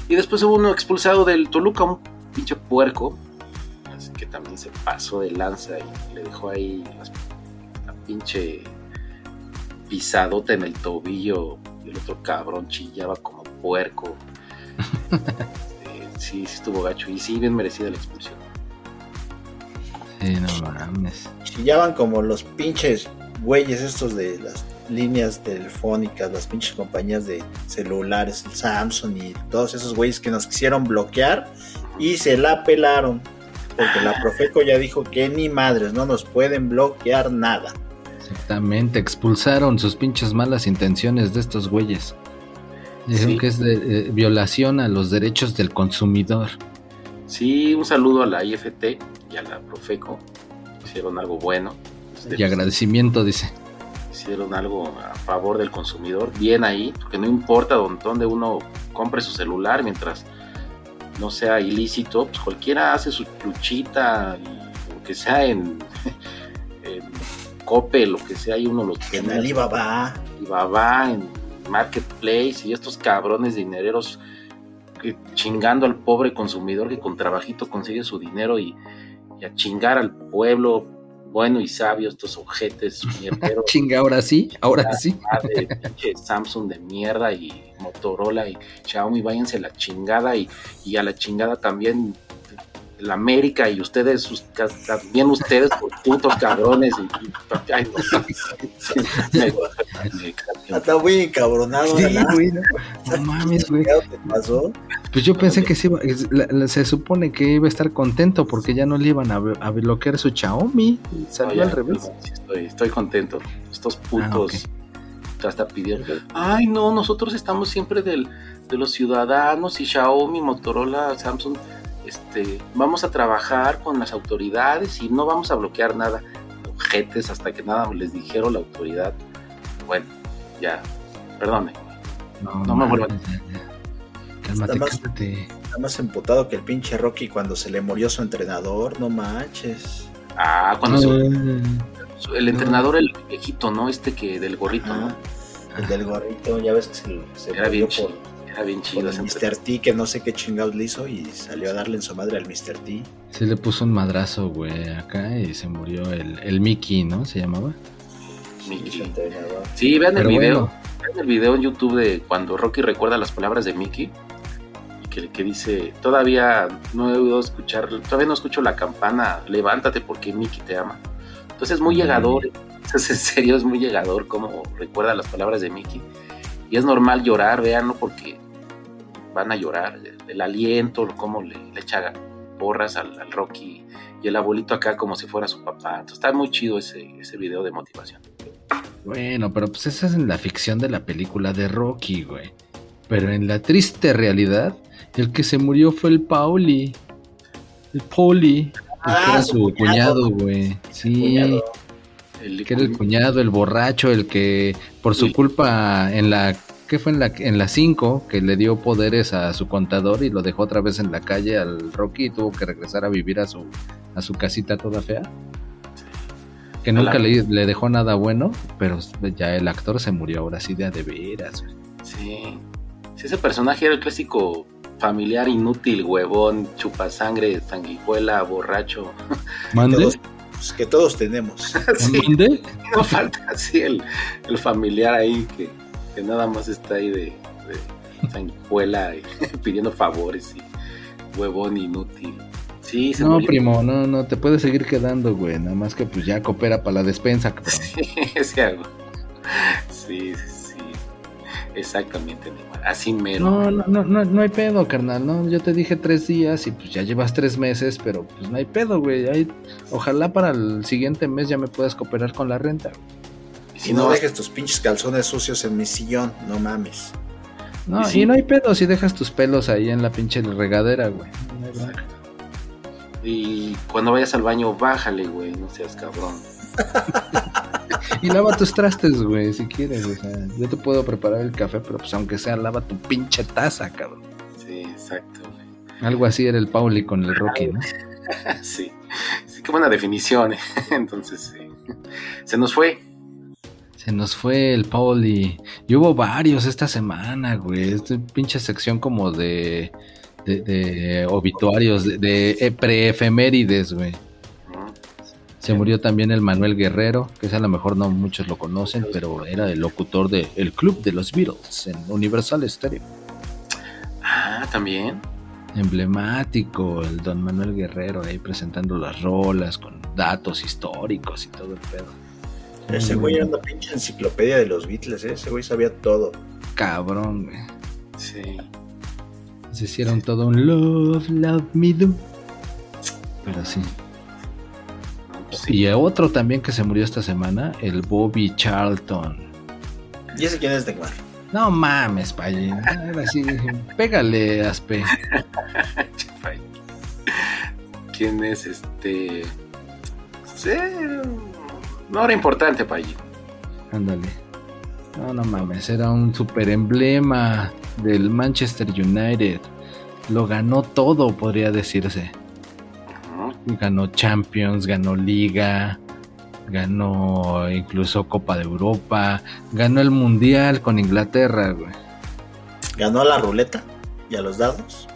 Y después hubo uno expulsado del Toluca, un pinche puerco. Así que también se pasó de lanza y le dejó ahí la pinche pisadota en el tobillo. Y el otro cabrón chillaba como puerco. Eh, sí, sí estuvo gacho. Y sí, bien merecida la expulsión. Sí, no mames. Chillaban como los pinches güeyes estos de las líneas telefónicas, las pinches compañías de celulares, el Samsung y todos esos güeyes que nos quisieron bloquear y se la pelaron. Porque la Profeco ya dijo que ni madres, no nos pueden bloquear nada. Exactamente, expulsaron sus pinches malas intenciones de estos güeyes. Dijeron Sí. que es de eh, violación a los derechos del consumidor. Sí, un saludo a la IFT y a la Profeco. Hicieron algo bueno. Este, Y agradecimiento, dice. hicieron algo a favor del consumidor, bien ahí, porque no importa dónde, uno compre su celular mientras no sea ilícito, pues cualquiera hace su luchita, y lo que sea en, en Cope, lo que sea, y uno lo En tiene. Alibaba. Alibaba, en Marketplace, y estos cabrones dinereros chingando al pobre consumidor que con trabajito consigue su dinero y, y a chingar al pueblo bueno y sabio, estos ojetes mierderos. Chinga, ahora sí, ahora sí. de Samsung de mierda y Motorola y Xiaomi, váyanse a la chingada y, y a la chingada también la América y ustedes, sus- también ustedes, por putos cabrones. Y, y- ay, no. Me- me- Está muy encabronado. Sí, no, no mames, güey. ¿Qué pasó? Pues yo pensé que se, iba, es- la- la- se supone que iba a estar contento porque ya no le iban a, a bloquear su Xiaomi. Salió No, al revés. estoy, estoy contento. Estos putos Ah, ok. que hasta pidieron. Ay, no, nosotros estamos siempre del, de los ciudadanos y Xiaomi, Motorola, Samsung. Este, vamos a trabajar con las autoridades y no vamos a bloquear nada. Ojetes hasta que nada les dijeron la autoridad. Bueno, ya, perdone. No me vuelvan. Cálmate, Está más- cálmate. Está más emputado que el pinche Rocky cuando se le murió su entrenador. No manches. Ah, cuando Ah, su- el entrenador, el viejito, ¿no? Este que del gorrito, ¿no? Ah, el del gorrito, ya ves que se, se Era bien murió chido. por, Era bien chido el Mr. T, que no sé qué chingados le hizo y salió a darle en su madre al Mr. T. Sí le puso un madrazo, güey, acá y se murió el, el Mickey, ¿no? Se llamaba. Mickey. Sí, vean el video. bueno, Vean el video en YouTube de cuando Rocky recuerda las palabras de Mickey. Y que, que dice, todavía no he oído escuchar, todavía no escucho la campana, levántate porque Mickey te ama. Entonces es muy llegador, entonces en serio es muy llegador como recuerda las palabras de Mickey. Y es normal llorar, véanlo porque van a llorar. El, el aliento, cómo le, le echa porras al, al Rocky y el abuelito acá como si fuera su papá. Entonces está muy chido ese, ese video de motivación. bueno, pero pues esa es en la ficción de la película de Rocky, güey. Pero en la triste realidad, el que se murió fue el Pauli. El Pauli. el que Ah, era su su cuñado. cuñado, güey. Sí. Cuñado. El- Que era el cuñado, el borracho, el que por su culpa en la ¿qué fue en la en la 5 que le dio poderes a su contador y lo dejó otra vez en la calle al Rocky y tuvo que regresar a vivir a su a su casita toda fea? Que nunca le, le dejó nada bueno, pero ya el actor se murió ahora sí de a de veras. Sí. Sí, ese personaje era el clásico familiar inútil, huevón, chupasangre, sanguijuela, borracho. ¿Mande? Que todos tenemos. Sí, ¿Mande? no falta así el, el familiar ahí que, que nada más está ahí de, de sanguijuela y pidiendo favores y huevón inútil. Sí, se No, murió. primo, no, no, te puedes seguir quedando, güey. Nada más que pues ya coopera para la despensa, cabrón. Sí, sí, sí. Exactamente, Neymar. Así mero. No, no, no, no, no hay pedo, carnal. No, yo te dije tres días y pues ya llevas tres meses, pero pues no hay pedo, güey. Hay- Ojalá para el siguiente mes ya me puedas cooperar con la renta. Y Si no dejes tus pinches calzones sucios en mi sillón, no mames. No, Y y no hay pedo si dejas tus pelos ahí en la pinche regadera, güey. No hay bronca. Y cuando vayas al baño, bájale, güey. No seas cabrón. Y lava tus trastes, güey, si quieres. O sea, yo te puedo preparar el café, pero pues aunque sea, lava tu pinche taza, cabrón. Sí, exacto, güey. Algo así era el Pauli con el Rocky, ¿no? Sí, sí, qué buena definición. ¿eh? Entonces, sí. se nos fue. Se nos fue el Pauli. Y hubo varios esta semana, güey. Esta pinche sección como de, de, de obituarios, de, de preefemérides, güey. Se murió también el Manuel Guerrero, que es a lo mejor no muchos lo conocen, pero era el locutor de El Club de los Beatles en Universal Stereo. Ah, también. Emblemático, el don Manuel Guerrero ahí presentando las rolas con datos hicistóricos y todo el pedo. Ese güey era una pinche enciclopedia de los Beatles, ¿eh? ese güey sabía todo. Cabrón, güey. Sí. Se hicieron todo un love, love me do. Pero sí. Sí. Y otro también que se murió esta semana, el Bobby Charlton. ¿Y ese quién es Neymar? No mames, sí, pégale, Aspe. ¿Quién es este? Sí, no era importante para allí. Ándale. No, no mames, era un super emblema del Manchester United. Lo ganó todo, podría decirse. Ganó Champions, ganó Liga, ganó incluso Copa de Europa, ganó el Mundial con Inglaterra, güey. ¿Ganó a la ruleta y a los dados?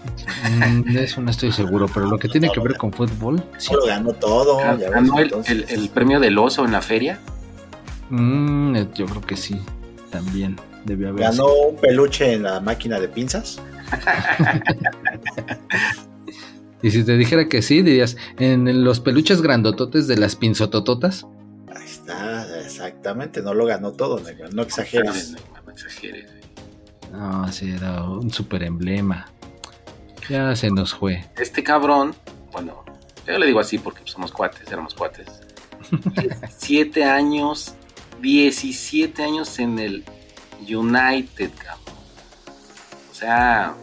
Mm, de eso no estoy seguro, pero lo que tiene que ver con fútbol, sí. Lo ganó todo. ya ¿Ganó el, entonces. el- el premio del oso en la feria? Mm, eh, yo creo que sí, también debió haber. ¿Ganó un peluche en la máquina de pinzas? Y si te dijera que sí, dirías, en los peluches grandototes de las pinzotototas. Ahí está, exactamente. No lo ganó todo, Neymar. No exageres. No, no exageres. No, sí, era un super emblema. Ya se nos fue. Este cabrón, bueno, yo le digo así porque somos cuates, éramos cuates. 17 años, 17 años en el United, cabrón. O sea,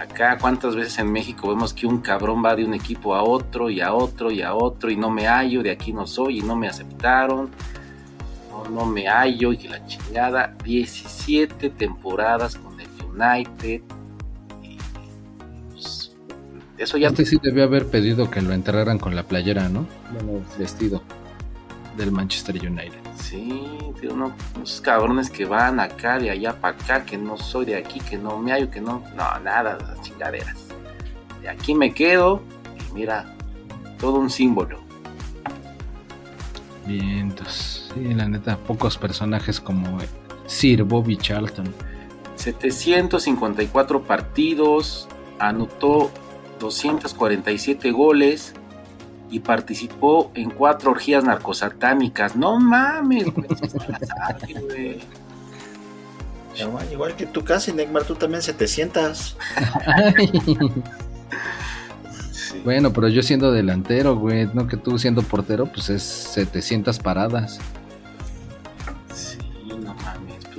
acá cuántas veces en México vemos que un cabrón va de un equipo a otro y a otro y a otro y no me hallo, de aquí no soy y no me aceptaron. No, no me hallo y la chingada. 17 temporadas con el United. Pues, eso ya Este sí debió haber pedido que lo enterraran con la playera, ¿no? Bueno, vestido del Manchester United. Sí, tío, no, esos cabrones que van acá, de allá para acá, que no soy de aquí, que no me hallo, que no, no, nada, las chingaderas. De aquí me quedo y mira, todo un símbolo. Vientos. Sí, la neta, pocos personajes como Sir Bobby Charlton. 754 partidos, anotó 247 goles y participó en cuatro orgías narcosatánicas. No mames, güey, se. Igual- que tú casi, Neymar, tú también 700. Sí. bueno, pero yo siendo delantero, güey, no que tú siendo portero, pues es 700 paradas.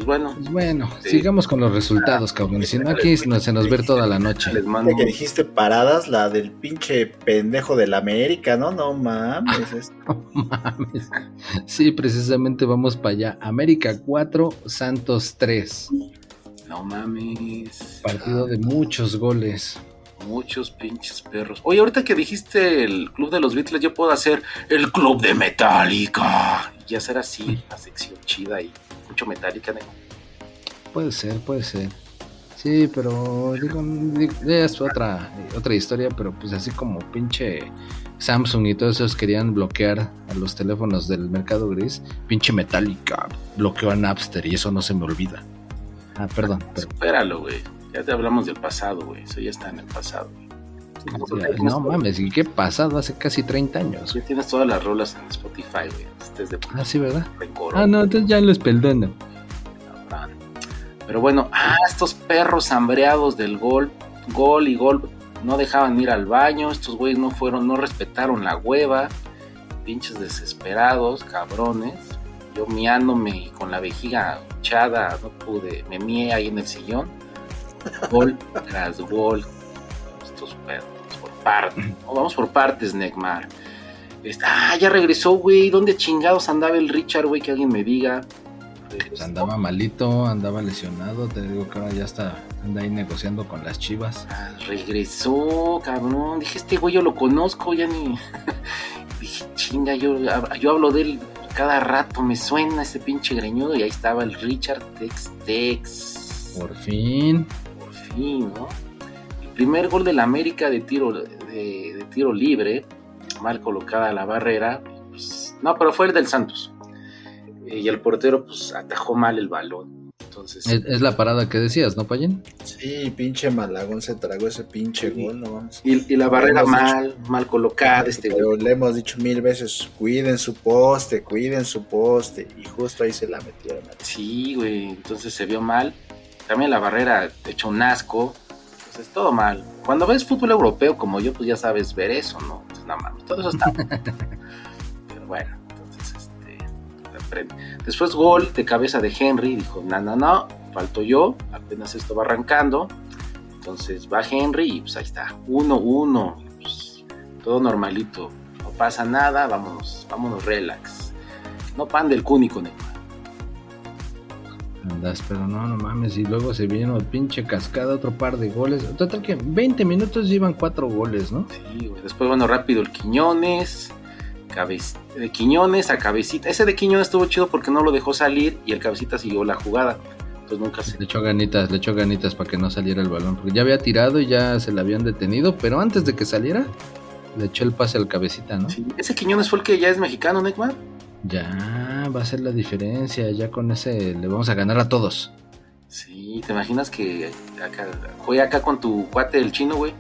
Pues bueno, Pues bueno, Sí. sigamos con los resultados, cabrón. Si no, aquí no- se nos ve toda la noche. les mando De que dijiste paradas, la del pinche pendejo del América, ¿no? No mames. es- No mames. Sí, precisamente vamos para allá. América 4, Santos 3. No mames. Partido de muchos goles. Muchos pinches perros. Oye, ahorita que dijiste el club de los Beatles, yo puedo hacer el club de Metallica. Y hacer así, la sección chida y mucho Metallica. ¿no? Puede ser, puede ser. Sí, pero digo, es otra, otra historia, pero pues así como pinche Samsung y todos esos querían bloquear a los teléfonos del mercado gris, pinche Metallica bloqueó a Napster y eso no se me olvida. Ah, perdón, pero Supéralo, güey. Ya te hablamos del pasado, güey. Eso ya está en el pasado, güey. ya, no mames, ¿y qué pasado? Hace casi 30 años. Ya tienes todas las rolas en Spotify, güey. Estés de Ah, sí, ¿verdad? Ah, no, entonces ya los perdono. Pero bueno, ah, estos perros hambreados del gol, gol y gol, no dejaban ir al baño, estos güeyes no fueron, no respetaron la hueva, pinches desesperados, cabrones. Yo miándome y con la vejiga hinchada, no pude, me mié ahí en el sillón. Gol tras gol. Estos perros, por partes. No, vamos por partes, Neymar. Este, ah, ya regresó, güey. ¿Dónde chingados andaba el Richard, güey? Que alguien me diga. Pues andaba malito, andaba lesionado, te digo que ahora ya está, anda ahí negociando con las chivas. Ah, regresó, cabrón. Dije, este güey yo lo conozco, ya ni. Dije, chinga, yo, yo hablo de él cada rato, me suena ese pinche greñudo. Y ahí estaba el Richard Tex Tex. Por fin. Fin, ¿no? El primer gol del América de tiro, de, de tiro libre, mal colocada la barrera. pues, no, pero fue el del Santos. Eh, y el portero, pues, atajó mal el balón. Entonces, Es, es la parada que decías, ¿no, Payín? Sí, pinche Malagón se tragó ese pinche gol, no vamos. y, y la barrera mal, mal colocada, este güey. Pero le hemos dicho mil veces, cuiden su poste, cuiden su poste. Y justo ahí se la metieron. Sí, güey, entonces se vio mal. También la barrera hecho un asco. Entonces, todo mal. Cuando ves fútbol europeo como yo, pues ya sabes ver eso, ¿no? Entonces, no mames, todo eso está mal. Pero bueno, entonces, este, aprende. Después gol de cabeza de Henry, dijo, no, no, no, falto yo, apenas esto va arrancando. Entonces va Henry y pues ahí está, 1-1, pues, todo normalito, no pasa nada, vámonos, vámonos relax. No pan del cúnico, Neymar. Andas, pero no, no mames. Y luego se vino pinche cascada, otro par de goles. Total que 20 minutos llevan cuatro goles, ¿no? Sí, güey. Después, bueno, rápido el Quiñones. Cabez- de Quiñones a Cabecita. Ese de Quiñones estuvo chido porque no lo dejó salir y el Cabecita siguió la jugada. Entonces nunca se... Le echó ganitas, le echó ganitas para que no saliera el balón. Porque ya había tirado y ya se la habían detenido. Pero antes de que saliera, le echó el pase al cabecita, ¿no? Sí. Ese Quiñones fue el que ya es mexicano, Neymar. Ya va a ser la diferencia. Ya con ese le vamos a ganar a todos. Sí, ¿te imaginas que acá, juega acá con tu cuate el chino, güey?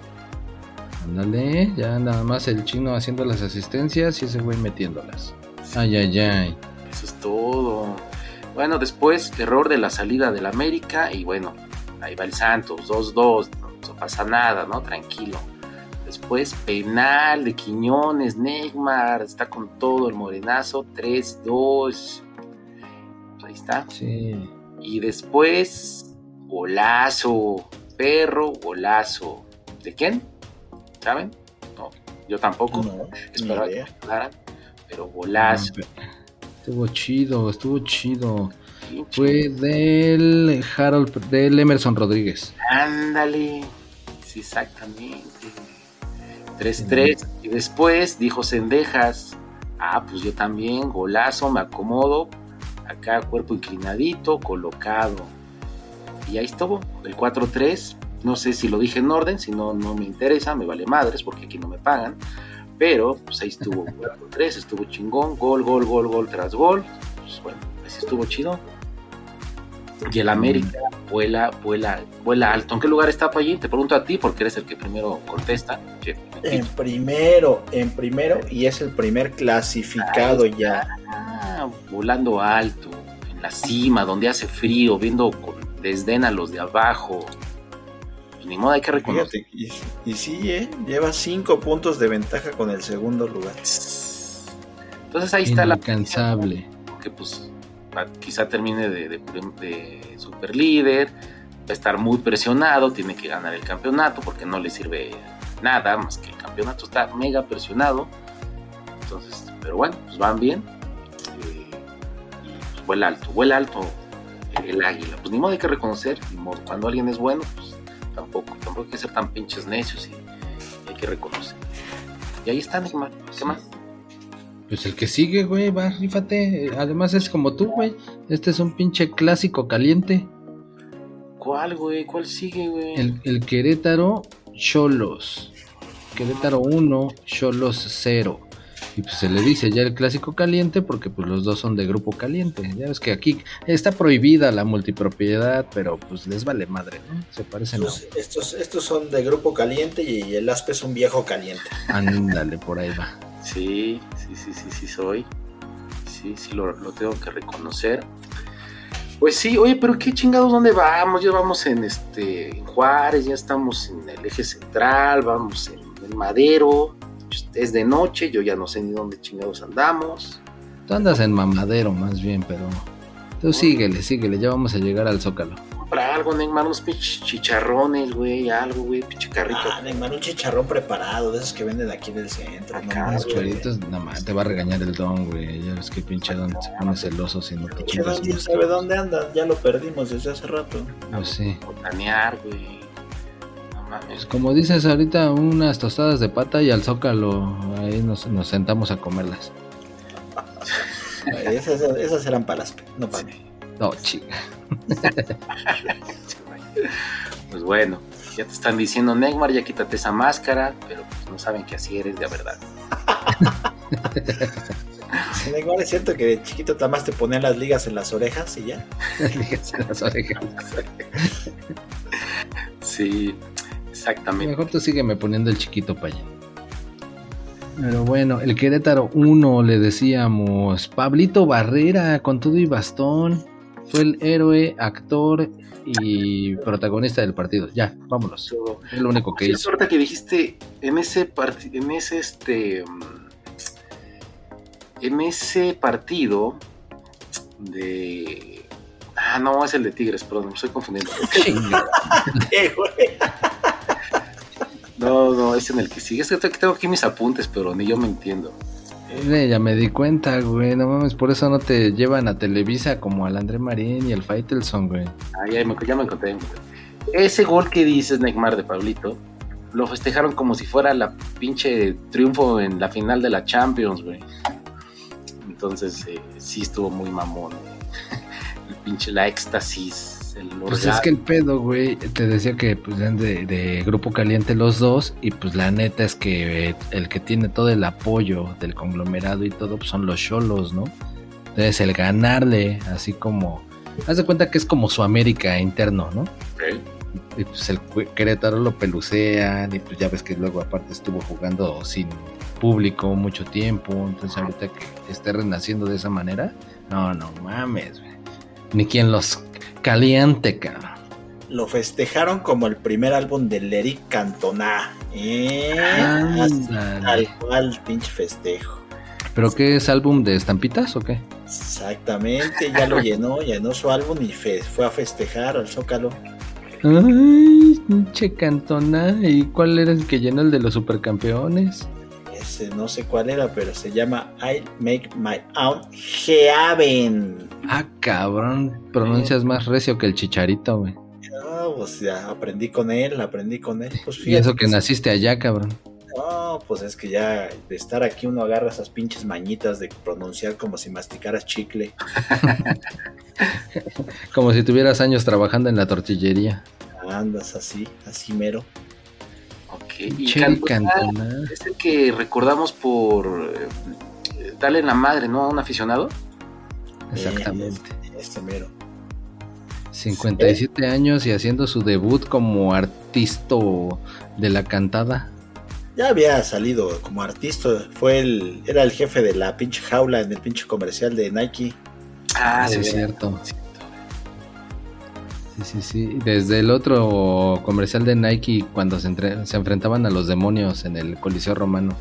Ándale, ya nada más el chino haciendo las asistencias y ese güey metiéndolas. Ay, ay, ay. Eso es todo. Bueno, después, error de la salida del América y bueno, ahí va el Santos, 2-2, no, no pasa nada, ¿no? Tranquilo. Después, penal de Quiñones, Neymar, está con todo el morenazo, 3-2. Pues ahí está. Sí. Y después, golazo, perro, golazo. ¿De quién? ¿Saben? No, yo tampoco. No, Esperaba que me ayudaran, pero golazo. Estuvo chido, estuvo chido. Fue del Harold, del Emerson Rodríguez. Ándale. Sí, exactamente. 3-3. Y después dijo Cendejas. Ah, pues yo también, golazo, me acomodo. Acá cuerpo inclinadito, colocado. Y ahí estuvo, el 4-3. No sé si lo dije en orden, si no, no me interesa, me vale madres porque aquí no me pagan. Pero pues ahí estuvo 4-3, estuvo chingón, gol, gol, gol, gol tras gol. Pues bueno, así estuvo chido. Y el América vuela, vuela, vuela alto. ¿En qué lugar está allí? Te pregunto a ti porque eres el que primero contesta. Che, En primero, en primero, y es el primer clasificado ya. Ah, volando alto, en la cima, donde hace frío, viendo con desdén a los de abajo. Pues ni modo, hay que reconocer. Fíjate, y, y sí, ¿eh? lleva cinco puntos de ventaja con el segundo lugar. Entonces ahí está la Inalcanzable. que pues quizá termine de, de, de super líder, va a estar muy presionado, tiene que ganar el campeonato porque no le sirve nada más que el campeonato está mega presionado. Entonces, pero bueno, pues van bien. eh, y pues vuela alto, vuela alto el águila. Pues ni modo hay que reconocer, ni modo, cuando alguien es bueno, pues tampoco, tampoco hay que ser tan pinches necios y, hay que reconocer. Y ahí está, Neymar, ¿qué más? Pues el que sigue, güey, va, rífate. Además es como tú, güey. Este es un pinche clásico caliente. ¿Cuál, güey? ¿Cuál sigue, güey? El, el Querétaro Cholos. Querétaro 1, Cholos 0. Y pues se le dice ya el clásico caliente porque pues los dos son de grupo caliente. Ya ves que aquí está prohibida la multipropiedad, pero pues les vale madre, ¿no? Se parecen Estos, estos, estos son de grupo caliente y el Aspe es un viejo caliente. a... Ándale, por ahí va. Sí, sí, sí, sí, sí soy. Sí, sí, lo, lo tengo que reconocer. Pues sí, oye, pero qué chingados, ¿dónde vamos? Ya vamos en este en Juárez, ya estamos en el eje central, vamos en el Madero. Es de noche, yo ya no sé ni dónde chingados andamos. Tú andas en mamadero más bien, pero... Tú síguele, síguele, ya vamos a llegar al Zócalo. Algo, Neymar, unos pinches chicharrones, güey, algo, güey, pinche carrito. Ah, Neymar, un chicharrón preparado, de esos que venden aquí del centro. Acá, no choritos, nada más, te va a regañar el don, güey. Ya ves que pinche don se pone celoso si no te Pinche chingas don, ¿Quién unos sabe dónde anda? Ya lo perdimos desde hace rato. Pues sí. Botanear, güey. No mames. Pues como dices ahorita, unas tostadas de pata y al zócalo, ahí nos, nos sentamos a comerlas. Esas, esas eran para las no para mí. No, chica. Pues bueno, ya te están diciendo, Neymar, ya quítate esa máscara, pero pues no saben que así eres de verdad. Igual es cierto que de chiquito más te ponían las ligas en las orejas y ya. Las ligas en las orejas. Sí, exactamente. Mejor tú sígueme poniendo el chiquito para allá. Pero bueno, el Querétaro 1 le decíamos, Pablito Barrera con todo y bastón, fue el héroe, actor y protagonista del partido. Ya, vámonos. Es lo único que hizo. ahorita que dijiste en ese partido, en ese este, mm, en ese partido de, ah no es el de Tigres, perdón, me estoy confundiendo. No, no, es en el que sigue. Es que tengo aquí mis apuntes, pero ni yo me entiendo. Ya me di cuenta, güey. No mames, por eso no te llevan a Televisa como al André Marín y al Faitelson, güey. Ah, ya me, ya me encontré. Ese gol que dices, Neymar de Pablito, lo festejaron como si fuera la pinche triunfo en la final de la Champions, güey. Entonces, eh, sí estuvo muy mamón. El pinche, la éxtasis, el Pues es que el pedo, güey, te decía que pues eran de, de grupo caliente los dos y pues la neta es que eh, el que tiene todo el apoyo del conglomerado y todo pues, son los cholos, ¿no? Entonces el ganarle, así como... Haz de cuenta que es como su América interno, ¿no? Ok. Y pues el Querétaro lo pelucean y pues ya ves que luego aparte estuvo jugando sin público mucho tiempo, entonces ahorita que esté renaciendo de esa manera, no, no mames, güey. Ni quien los caliente, cabrón. Lo festejaron como el primer álbum de Eric Cantona. ¿eh? Así, Tal cual, pinche festejo. ¿Pero qué es álbum de estampitas o qué? Exactamente, ya lo llenó, llenó su álbum y fe- fue a festejar al Zócalo. Ay, pinche cantona. ¿Y cuál era el que llenó el de los supercampeones? Ese no sé cuál era, pero se llama I Make My Own Heaven. Ah, cabrón. Pronuncias más recio que el chicharito, güey. Ah, pues ya aprendí con él, aprendí con él. Pues Y eso que naciste allá, cabrón. No, pues es que ya de estar aquí uno agarra esas pinches mañitas de pronunciar como si masticaras chicle. Como si tuvieras años trabajando en la tortillería. Andas así, así mero. Ok. Y Che, Cantona cantona. es el que recordamos por eh, darle la madre, ¿no? A un aficionado. Exactamente. Este mero. 57 años y haciendo su debut como artista de la cantada. Ya había salido como artista, fue el, era el jefe de la pinche jaula en el pinche comercial de Nike. Ah, sí, es cierto. Sí, sí, sí. Desde el otro comercial de Nike, cuando se, entre- se enfrentaban a los demonios en el Coliseo Romano.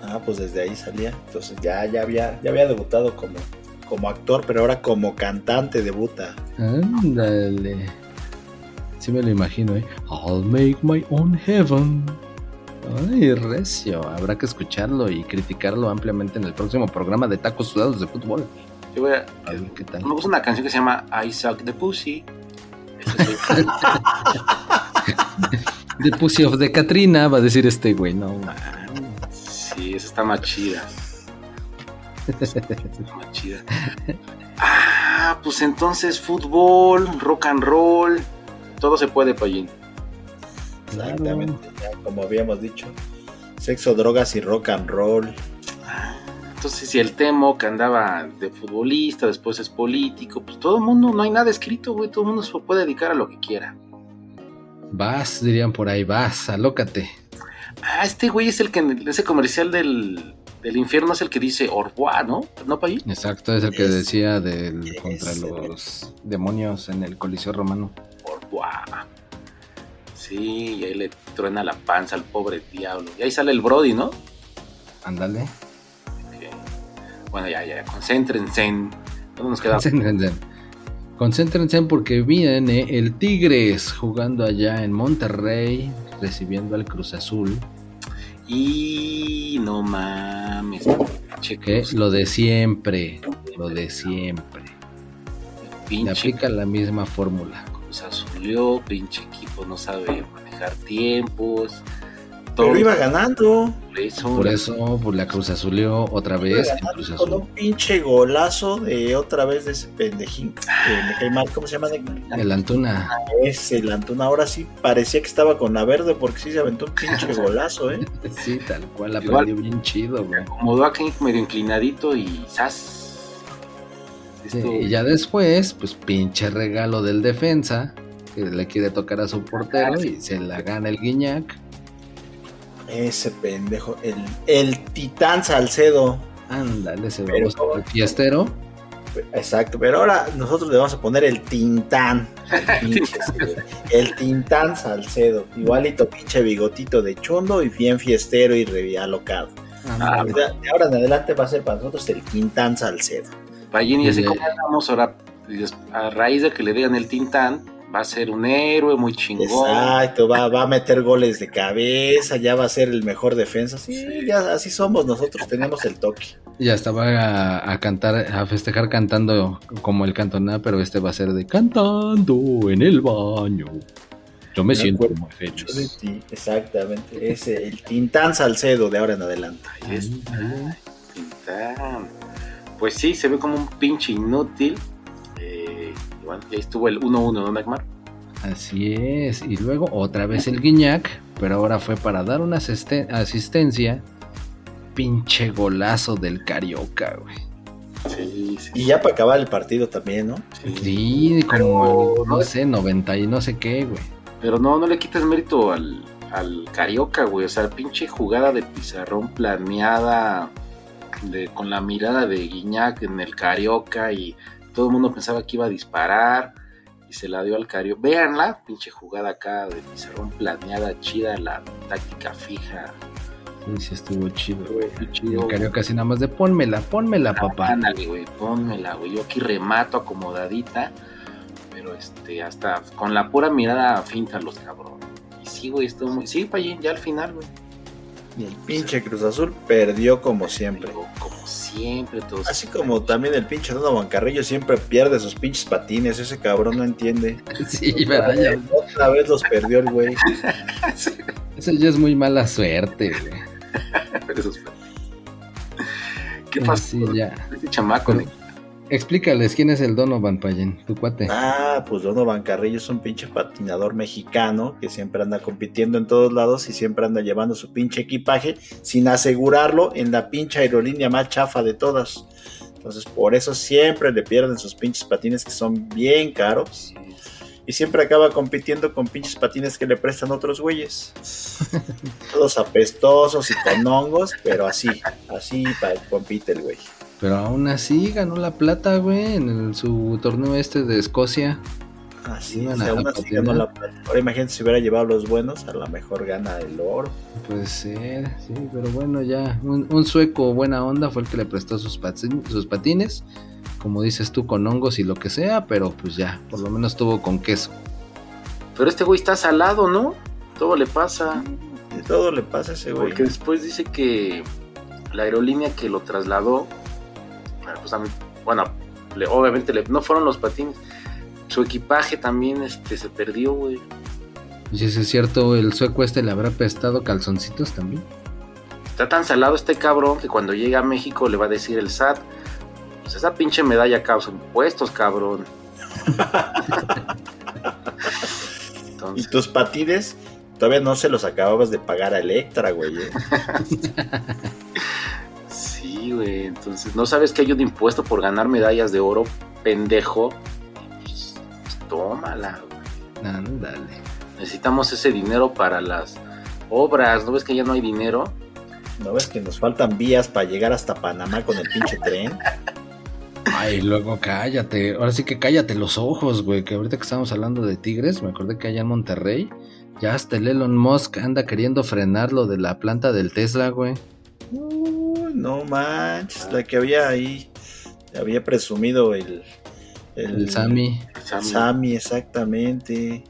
Ah, pues desde ahí salía. Entonces ya, ya había, ya había debutado como, como actor, pero ahora como cantante debuta. Ándale. Sí me lo imagino, ¿eh? I'll make my own heaven. Ay, recio. Habrá que escucharlo y criticarlo ampliamente en el próximo programa de tacos sudados de fútbol. Yo voy a- A ver qué tal. me gusta una canción que se llama I Suck the Pussy. Ese es el- The Pussy of the Katrina, va a decir este güey. No, man. Sí, esa está más chida. Chida. Ah, pues entonces fútbol, rock and roll, todo se puede, Payín. Exactamente, como habíamos dicho. Sexo, drogas y rock and roll. Entonces, si el Temo que andaba de futbolista, después es político, pues todo el mundo, no hay nada escrito, güey, todo el mundo se puede dedicar a lo que quiera. Vas, dirían por ahí, vas, alócate. Ah, este güey es el que en ese comercial del, del infierno es el que dice Orboa, ¿no? ¿No, Payín? Exacto, es el que Es- decía del, contra los demonios en el Coliseo Romano. Orboa. Sí, y ahí le truena la panza al pobre diablo. Y ahí sale el Brody, ¿no? Ándale. Bueno, ya, ya, concéntrense en... ¿Dónde nos quedamos? Concéntrense. Concéntrense porque viene el Tigres jugando allá en Monterrey, recibiendo al Cruz Azul. Y no mames. Lo de siempre, lo de siempre. Pinche aplica la misma fórmula. Cruz Azulió, pinche equipo no sabe manejar tiempos. Pero iba ganando. Por eso, Por eso la Cruz Azulió otra vez. Cruz con un pinche golazo de otra vez de ese pendejín. que me cae mal, ¿cómo se llama? El Antuna. Ese, el Antuna. Ahora sí parecía que estaba con la verde porque sí se aventó un pinche golazo, ¿eh? Sí, tal cual, la Igual. perdió bien chido, güey. acomodó aquí medio inclinadito y ¡zas! Sí, y ya después, pues pinche regalo del defensa, que le quiere tocar a su portero y se la gana el Guiñac. Ese pendejo. El, el Titán Salcedo. Ándale, ese Pero- baboso el fiestero. Exacto, pero ahora nosotros le vamos a poner el Tintán. El, pinche, el Tintán Salcedo. Igualito, pinche bigotito de chondo y bien fiestero y realocado. Ah, De de ahora en adelante va a ser para nosotros el Tintán Salcedo. Payín, y así Sí. como andamos ahora, des- a raíz de que le digan el Tintán, va a ser un héroe muy chingón. Exacto, va, va a meter goles de cabeza, ya va a ser el mejor defensa. Sí, ya así somos nosotros, tenemos el toque. Ya estaba a, a cantar, a festejar cantando como el cantoná, pero este va a ser de cantando en el baño. Yo me Me siento acuerdo. muy feliz. Sí, exactamente, es el Tintán Salcedo de ahora en adelante. Ahí está, Tintán. Pues sí, se ve como un pinche inútil. Eh, igual, ahí estuvo el 1-1, ¿no, Neymar? Así es. Y luego otra vez el Guiñac, pero ahora fue para dar una asiste- asistencia. Pinche golazo del Carioca, güey. Sí, sí. Y ya para acabar el partido también, ¿no? sí. Sí, como, Pero- no sé, 90 y no sé qué, güey. Pero no, no le quites mérito al, al Carioca, güey. O sea, pinche jugada de pizarrón planeada de, con la mirada de Guiñac en el Carioca y todo el mundo pensaba que iba a disparar y se la dio al Carioca. Véanla, pinche jugada acá de pizarrón planeada, chida, la táctica fija. Sí, sí estuvo chido, güey. El Carioca así nada más de pónmela, pónmela, papá. Ándale, güey, pónmela, güey. Yo aquí remato acomodadita, pero este, hasta con la pura mirada finta los cabrones. Y sí, güey, estuvo muy. Sí, Payín, ya al final, güey. Y el pinche Cruz Azul perdió como siempre. Pero como siempre, todos. Así como también el pinche Donovan Carrillo siempre pierde sus pinches patines, ese cabrón no entiende. Sí, ¿verdad? Ya- Otra vez los perdió el güey. Eso ya es muy mala suerte, güey. Pero esos- ¿Qué Sí, pasó? ya. Ese chamaco, Pero- Explícales quién es el Donovan Payen, tu cuate. Ah, pues Donovan Carrillo es un pinche patinador mexicano que siempre anda compitiendo en todos lados y siempre anda llevando su pinche equipaje sin asegurarlo en la pinche aerolínea más chafa de todas. Entonces, por eso siempre le pierden sus pinches patines que son bien caros y siempre acaba compitiendo con pinches patines que le prestan otros güeyes. Todos apestosos y con hongos, pero así, así compite el güey. Pero aún así ganó la plata, güey, en el- su torneo este de Escocia. Así, Iban o sea, aún así ganó la plata. Ahora imagínate si hubiera llevado los buenos, a lo mejor gana el oro. Puede ser, sí, pero bueno, ya. Un, un sueco buena onda fue el que le prestó sus, patin- sus patines. Como dices tú, con hongos y lo que sea, pero pues ya, por lo menos tuvo con queso. Pero este güey está salado, ¿no? Todo le pasa. De todo le pasa a ese güey. Porque después dice que la aerolínea que lo trasladó, bueno, pues a mí- bueno, le- obviamente le- no fueron los patines. Su equipaje también este, se perdió, güey. Y si es cierto, el sueco este le habrá prestado calzoncitos también. Está tan salado este cabrón que cuando llegue a México le va a decir el SAT, pues esa pinche medalla causa impuestos, cabrón. Y tus patines todavía no se los acababas de pagar a Electra, güey. ¿eh? sí, güey. Entonces, ¿no sabes que hay un impuesto por ganar medallas de oro, pendejo? Pues, pues, tómala, güey. Ándale. Necesitamos ese dinero para las obras. ¿No ves que ya no hay dinero? ¿No ves que nos faltan vías para llegar hasta Panamá con el pinche tren? Ay, luego cállate. Ahora sí que cállate los ojos, güey. Que ahorita que estamos hablando de tigres, me acordé que allá en Monterrey, ya hasta el Elon Musk anda queriendo frenar lo de la planta del Tesla, güey. No manches, la que había ahí, había presumido el... El Sami. Sammy. Sammy, exactamente.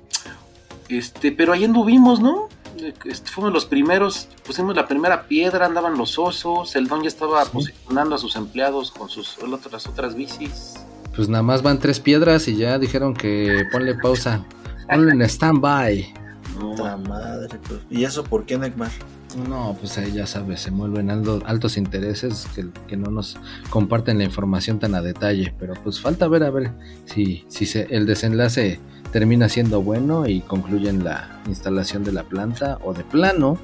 Este, pero ahí anduvimos, ¿no? Este, fuimos los primeros, pusimos la primera piedra, andaban los osos, el don ya estaba Sí. posicionando a sus empleados con sus las otras bicis. Pues nada más van tres piedras y ya dijeron que ponle pausa. Ponle en stand-by. No, madre, pues. ¿Y eso por qué, Neymar? No, pues ahí ya sabes, se mueven alto- altos intereses que, que no nos comparten la información tan a detalle, pero pues falta ver a ver si, si se, el desenlace termina siendo bueno y concluyen la instalación de la planta o de plano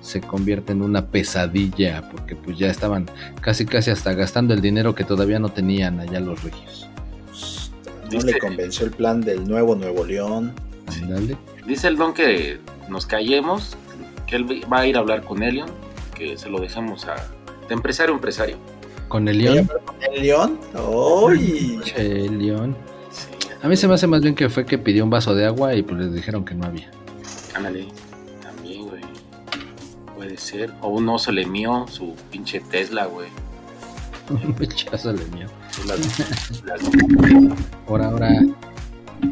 se convierte en una pesadilla porque pues ya estaban casi casi hasta gastando el dinero que todavía no tenían allá los regios. No le convenció el plan del nuevo Nuevo León. Dice el don que nos callemos, que él va a ir a hablar con Elion, que se lo dejemos a... De empresario a empresario. Con el ¿Voy a león. hablar con el León? ¡Uy! León. Sí, A mí se me hace más bien que fue que pidió un vaso de agua y pues les dijeron que no había. ándale. También, güey. Puede ser. O un oso le mió su pinche Tesla, güey. Un pechazo le mío. Las- las- Ahora, ahora.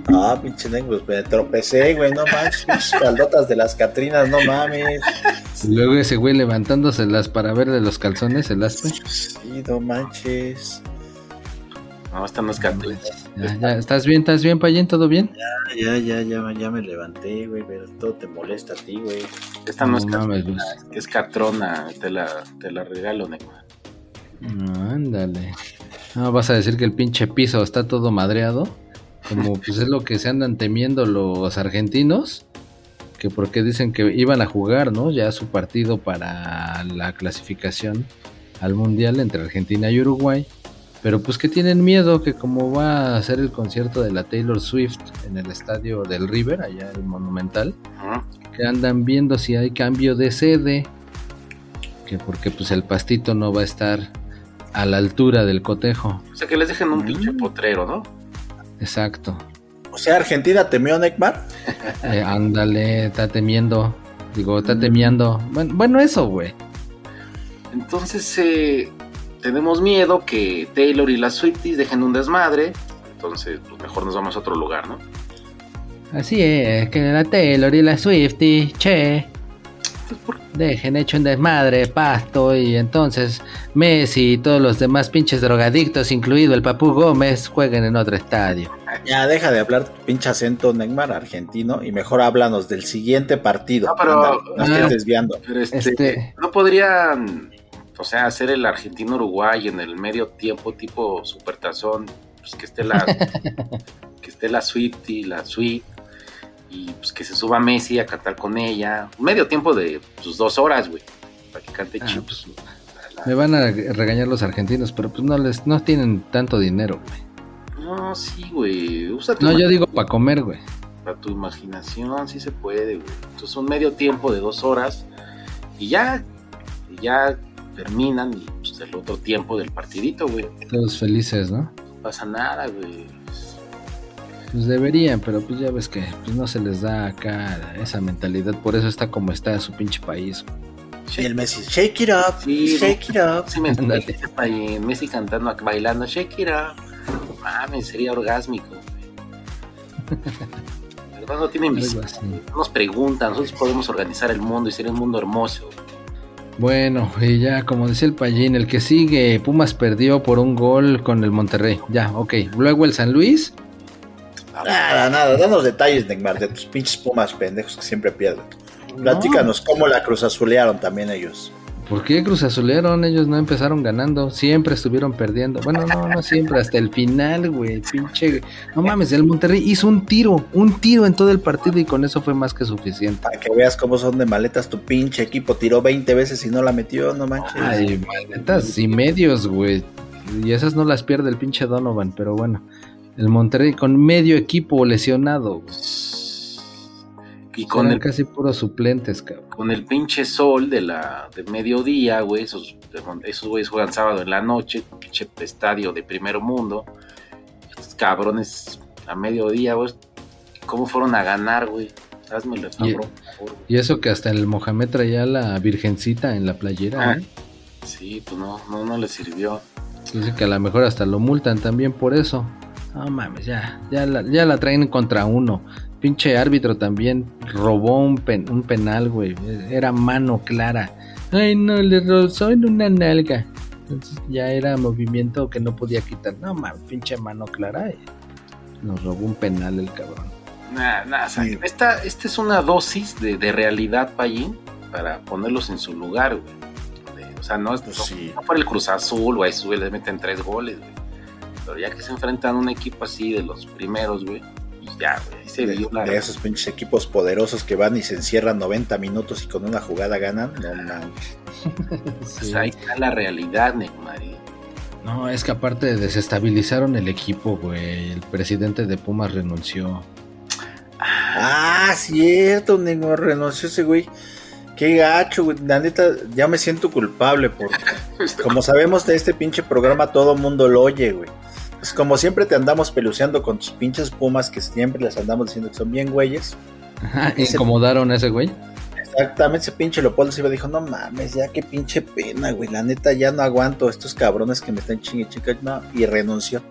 Ah, pinche negro, me tropecé, güey, no manches, pinches faldotas de las Catrinas, no mames. Luego ese güey levantándoselas para ver de los calzones el aspe. Sí, no manches. No, esta no es Catrina. Ya, ya, ¿Estás bien? ¿Estás bien, Payín? ¿Todo bien? Ya, ya, ya, ya me levanté, güey, pero todo te molesta a ti, güey. Esta no, es No mames, Catrina, es Catrona. Te la, te la regalo, ándale. No, vas a decir que el pinche piso está todo madreado. Como pues es lo que se andan temiendo los argentinos. Que porque dicen que iban a jugar, ¿no? Ya su partido para la clasificación al mundial entre Argentina y Uruguay. Pero pues que tienen miedo que como va a ser el concierto de la Taylor Swift en el estadio del River, allá el Monumental, que andan viendo si hay cambio de sede, que porque pues el pastito no va a estar a la altura del cotejo. O sea, que les dejen un Mm. pinche potrero, ¿no? Exacto. O sea, Argentina temió Neymar. Eh, ándale, está temiendo. Digo, está temiendo. Bueno, bueno eso, güey. Entonces, eh, tenemos miedo que Taylor y las Swifties dejen un desmadre. Entonces, pues mejor nos vamos a otro lugar, ¿no? Así es, que la Taylor y la Swifty, che, Entonces, ¿por dejen hecho un desmadre, pasto, y entonces Messi y todos los demás pinches drogadictos, incluido el Papu Gómez, jueguen en otro estadio. Ya deja de hablar tu pinche acento Neymar argentino y mejor háblanos del siguiente partido. No, pero- no estés Ah. desviando. Pero este, Este- no podrían, o sea, hacer el Argentino-Uruguay en el medio tiempo, tipo supertazón, pues que esté la, que esté la Swiftie, la Sweet, y pues que se suba Messi a cantar con ella. Medio tiempo de sus dos horas, güey, para que cante Ah, chido. pues, me van a regañar los argentinos, pero pues no les, no tienen tanto dinero, güey. No, sí, güey, usa tu, No, yo digo para comer, güey. para tu imaginación, sí se puede, güey. Entonces un medio tiempo de dos horas y ya, y ya terminan y pues el otro tiempo del partidito, güey. Todos felices, ¿no? No pasa nada, güey. Pues deberían, pero pues ya ves que pues no se les da acá esa mentalidad, por eso está como está su pinche país. Y el Messi, shake it up, Sí, shake it up. Sí me ahí Messi cantando, bailando, shake it up. Mames, sería orgásmico. ¿Verdad? No tienen visión. nos preguntan, nosotros podemos organizar el mundo y sería un mundo hermoso. Bueno, y ya como decía el Pallín, el que sigue, Pumas perdió por un gol con el Monterrey. Ya, ok. Luego el San Luis. Nada, nada, danos detalles, Neymar, de tus pinches pumas pendejos que siempre pierden. Platícanos cómo la cruz azulearon también ellos. ¿Por qué Cruz Azulearon? Ellos no empezaron ganando, siempre estuvieron perdiendo. Bueno, no, no siempre, hasta el final, güey. Pinche. No mames, el Monterrey hizo un tiro, un tiro en todo el partido y con eso fue más que suficiente. Para que veas cómo son de maletas tu pinche equipo. Tiró 20 veces y no la metió, no manches. Ay, maletas y medios, güey. Y esas no las pierde el pinche Donovan, pero bueno. El Monterrey con medio equipo lesionado, güey. Y con el, casi puros suplentes, cabrón. con el pinche sol de la de mediodía, güey, esos, esos güeyes juegan sábado en la noche, pinche estadio de primer mundo. Estos cabrones a mediodía, güey, ¿cómo fueron a ganar, güey? Hazme el favor, por favor. Y eso que hasta el Mohamed traía la virgencita en la playera, Ah. ¿eh? Sí, pues no, no, no le sirvió. Dice que a lo mejor hasta lo multan también por eso. No mames, ya, ya la, ya la traen contra uno. Pinche árbitro también robó un, pen- un penal, güey. Era mano clara. Ay, no, le rozó en una nalga. Entonces ya era movimiento que no podía quitar. No mames, pinche mano clara. eh. Nos robó un penal el cabrón. Nah, nah, o sea, Sí. esta, esta es una dosis de, de realidad, Payín, para ponerlos en su lugar, güey. O sea, no es Pues no- sí. no por el Cruz Azul, güey, sube, le meten tres goles, güey. Pero ya que se enfrentan a un equipo así de los primeros, güey, pues ya, güey, ahí se De, vio la... de esos pinches equipos poderosos que van y se encierran 90 minutos y con una jugada ganan. No mames. pues ahí está la realidad, Neymar. y- No, es que aparte desestabilizaron el equipo, güey. El presidente de Pumas renunció. Ah, cierto, Neymar renunció ese güey. Qué gacho, güey. La neta, ya me siento culpable porque, como sabemos de este pinche programa, todo mundo lo oye, güey. Pues como siempre te andamos peluceando con tus pinches pumas que siempre les andamos diciendo que son bien güeyes. Ajá, Incomodaron a ese güey. Exactamente, ese pinche Leopoldo Silva dijo, no mames, ya qué pinche pena, güey. La neta, ya no aguanto estos cabrones que me están chingue chingue, no, y renunció.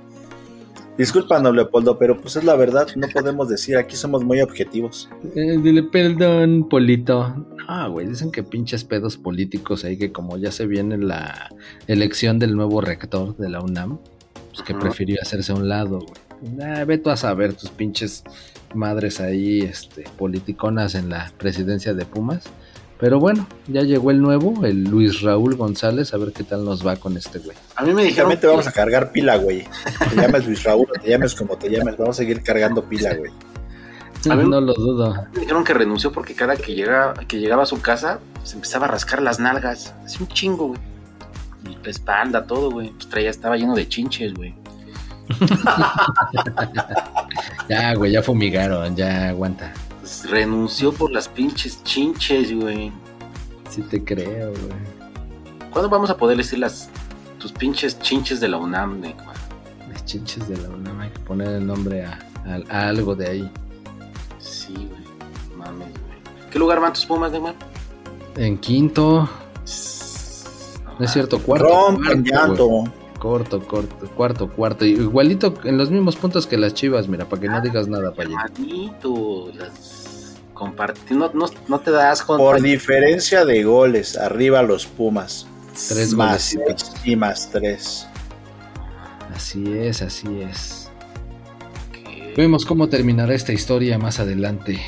Discúlpanos, Leopoldo, pero pues es la verdad, no podemos decir, aquí somos muy objetivos. Eh, dile perdón, Polito. Ah, güey, dicen que pinches pedos políticos ahí que como ya se viene la elección del nuevo rector de la UNAM, pues que prefirió hacerse a un lado, güey. Ah, ve tú a saber tus pinches madres ahí, este, politiconas en la presidencia de Pumas. Pero bueno, ya llegó el nuevo, el Luis Raúl González, a ver qué tal nos va con este güey. A mí me dijeron Realmente vamos a cargar pila, güey. Te llames Luis Raúl o te llames como te llames, vamos a seguir cargando pila, güey. A ver. No lo dudo. Me dijeron que renunció porque cada que llegaba, que llegaba a su casa se empezaba a rascar las nalgas. Es un chingo, güey. Espalda, todo, güey. Pues traía, estaba lleno de chinches, güey. Ya, güey, ya fumigaron, ya aguanta. Pues renunció por las pinches chinches, güey. Sí te creo, güey. ¿Cuándo vamos a poder decir las tus pinches chinches de la UNAM, Neymar? Las chinches de la UNAM, hay que poner el nombre a, a- a algo de ahí. Sí, güey. Mames, güey. ¿Qué lugar van tus pumas, Neymar? En quinto, no es cierto, cuarto. Rompan cuarto, llanto. Corto, corto, cuarto, cuarto. Igualito en los mismos puntos que las chivas, mira, para que no digas nada, para allá. Manito, las. No, no, no te das con Por diferencia de goles, arriba los Pumas. Tres más seis y más tres. Así es, así es. Vemos cómo terminará esta historia más adelante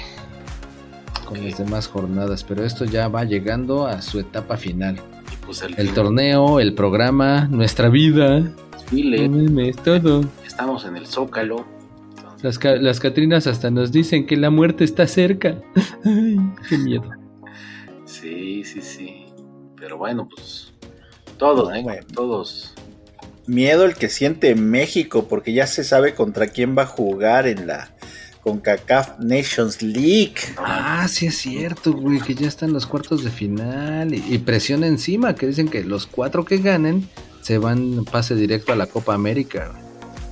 con las demás jornadas, pero esto ya va llegando a su etapa final. Pues el, El torneo, el programa, nuestra vida, desfile, no mames, todo. estamos en el Zócalo. Entonces, Las, ca- las Catrinas hasta nos dicen que la muerte está cerca. Ay, qué miedo. Sí, sí, sí. Pero bueno, pues todos, ¿eh? bueno. Todos. Miedo el que siente México, porque ya se sabe contra quién va a jugar en la CONCACAF Nations League. Ah, sí es cierto, güey, que ya están los cuartos de final y, y presión encima, que dicen que los cuatro que ganen se van pase directo a la Copa América.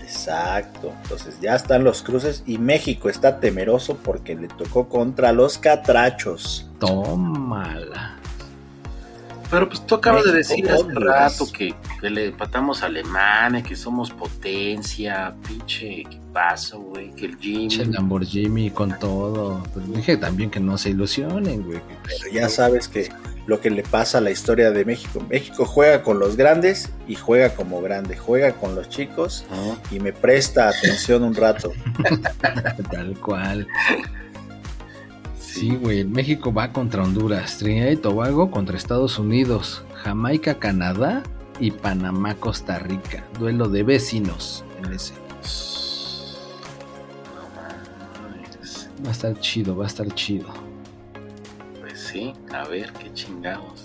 Exacto. Entonces ya están los cruces y México está temeroso porque le tocó contra los catrachos. Tómala. Pero pues tú acabas de decir hace Honduras. rato que, que le empatamos a Alemania, que somos potencia, pinche equipazo, güey, que el Jimmy. Che Lamborghini con todo. Pero dije también que no se ilusionen, güey. pues, Pero ya sabes que lo que le pasa a la historia de México. México juega con los grandes y juega como grande. Juega con los chicos ¿no? y me presta atención un rato. Tal cual. Sí, güey. México va contra Honduras, Trinidad y Tobago contra Estados Unidos, Jamaica, Canadá y Panamá, Costa Rica. Duelo de vecinos en ese. Va a estar chido, va a estar chido. Pues sí, a ver qué chingados.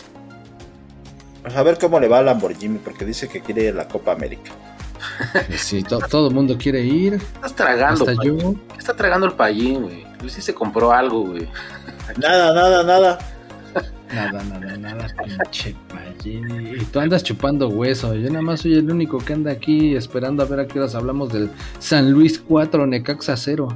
Vamos a ver cómo le va a Lamborghini porque dice que quiere ir a la Copa América. Sí, to- todo el mundo quiere ir. Estás tragando, Hasta Payín. yo. ¿Qué está tragando el payín, güey? Luis sí se compró algo, güey. Nada, nada, nada. Nada, nada, nada, pinche Pallini. Y tú andas chupando hueso. Yo nada más soy el único que anda aquí esperando a ver a qué horas hablamos del San Luis 4, Necaxa 0.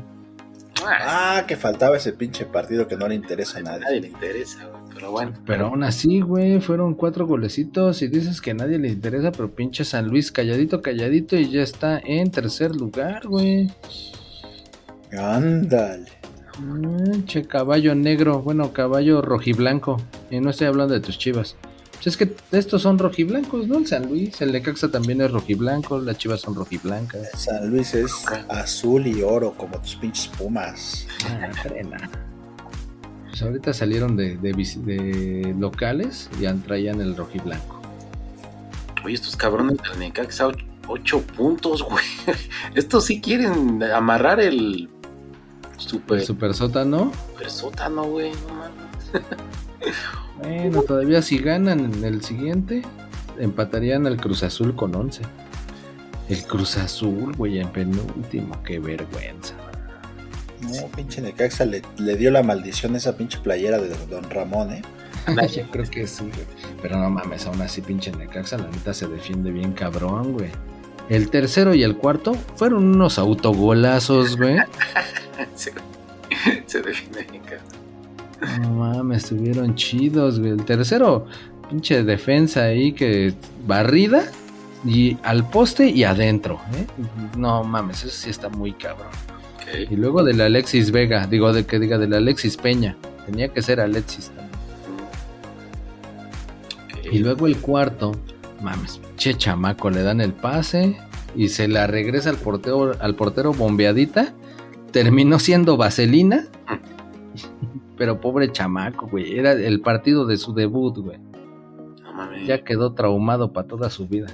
Ah, Ah, que faltaba ese pinche partido que no le interesa a a nadie nadie. le interesa, güey. Pero bueno. Pero aún así, güey, fueron cuatro golecitos y dices que a nadie le interesa, pero pinche San Luis calladito, calladito y ya está en tercer lugar, güey. Ándale. Pinche caballo negro, bueno, caballo rojiblanco. Y no estoy hablando de tus chivas. Pues es que estos son rojiblancos, ¿no? El San Luis, el Necaxa también es rojiblanco, las chivas son rojiblancas. San Luis es azul y oro como tus pinches pumas. Ah, frena. Pues ahorita salieron de, de, vis- de locales y traían el rojiblanco. Oye, estos cabrones del Necaxa, 8 puntos, güey. Estos sí quieren amarrar el super, El super sótano. super sótano, güey. No mames. Bueno, todavía si ganan en el siguiente, empatarían al Cruz Azul con 11. El Cruz Azul, güey, en penúltimo, qué vergüenza. No, pinche Necaxa le, le dio la maldición a esa pinche playera de Don Ramón, ¿eh? Yo creo que sí, güey. Pero no mames, aún así, pinche Necaxa, la neta se defiende bien cabrón, güey. El tercero y el cuarto fueron unos autogolazos, güey. se, se define Necaxa. No mames, estuvieron chidos, güey. El tercero, pinche defensa ahí que barrida y al poste y adentro, ¿eh? No mames, eso sí está muy cabrón. Y luego del Alexis Vega, digo, de que diga del Alexis Peña. Tenía que ser Alexis también. Y luego el cuarto, mames, che chamaco, le dan el pase y se la regresa al portero, al portero bombeadita. Terminó siendo vaselina. Pero pobre chamaco, güey. Era el partido de su debut, güey. No mames. Ya quedó traumado para toda su vida.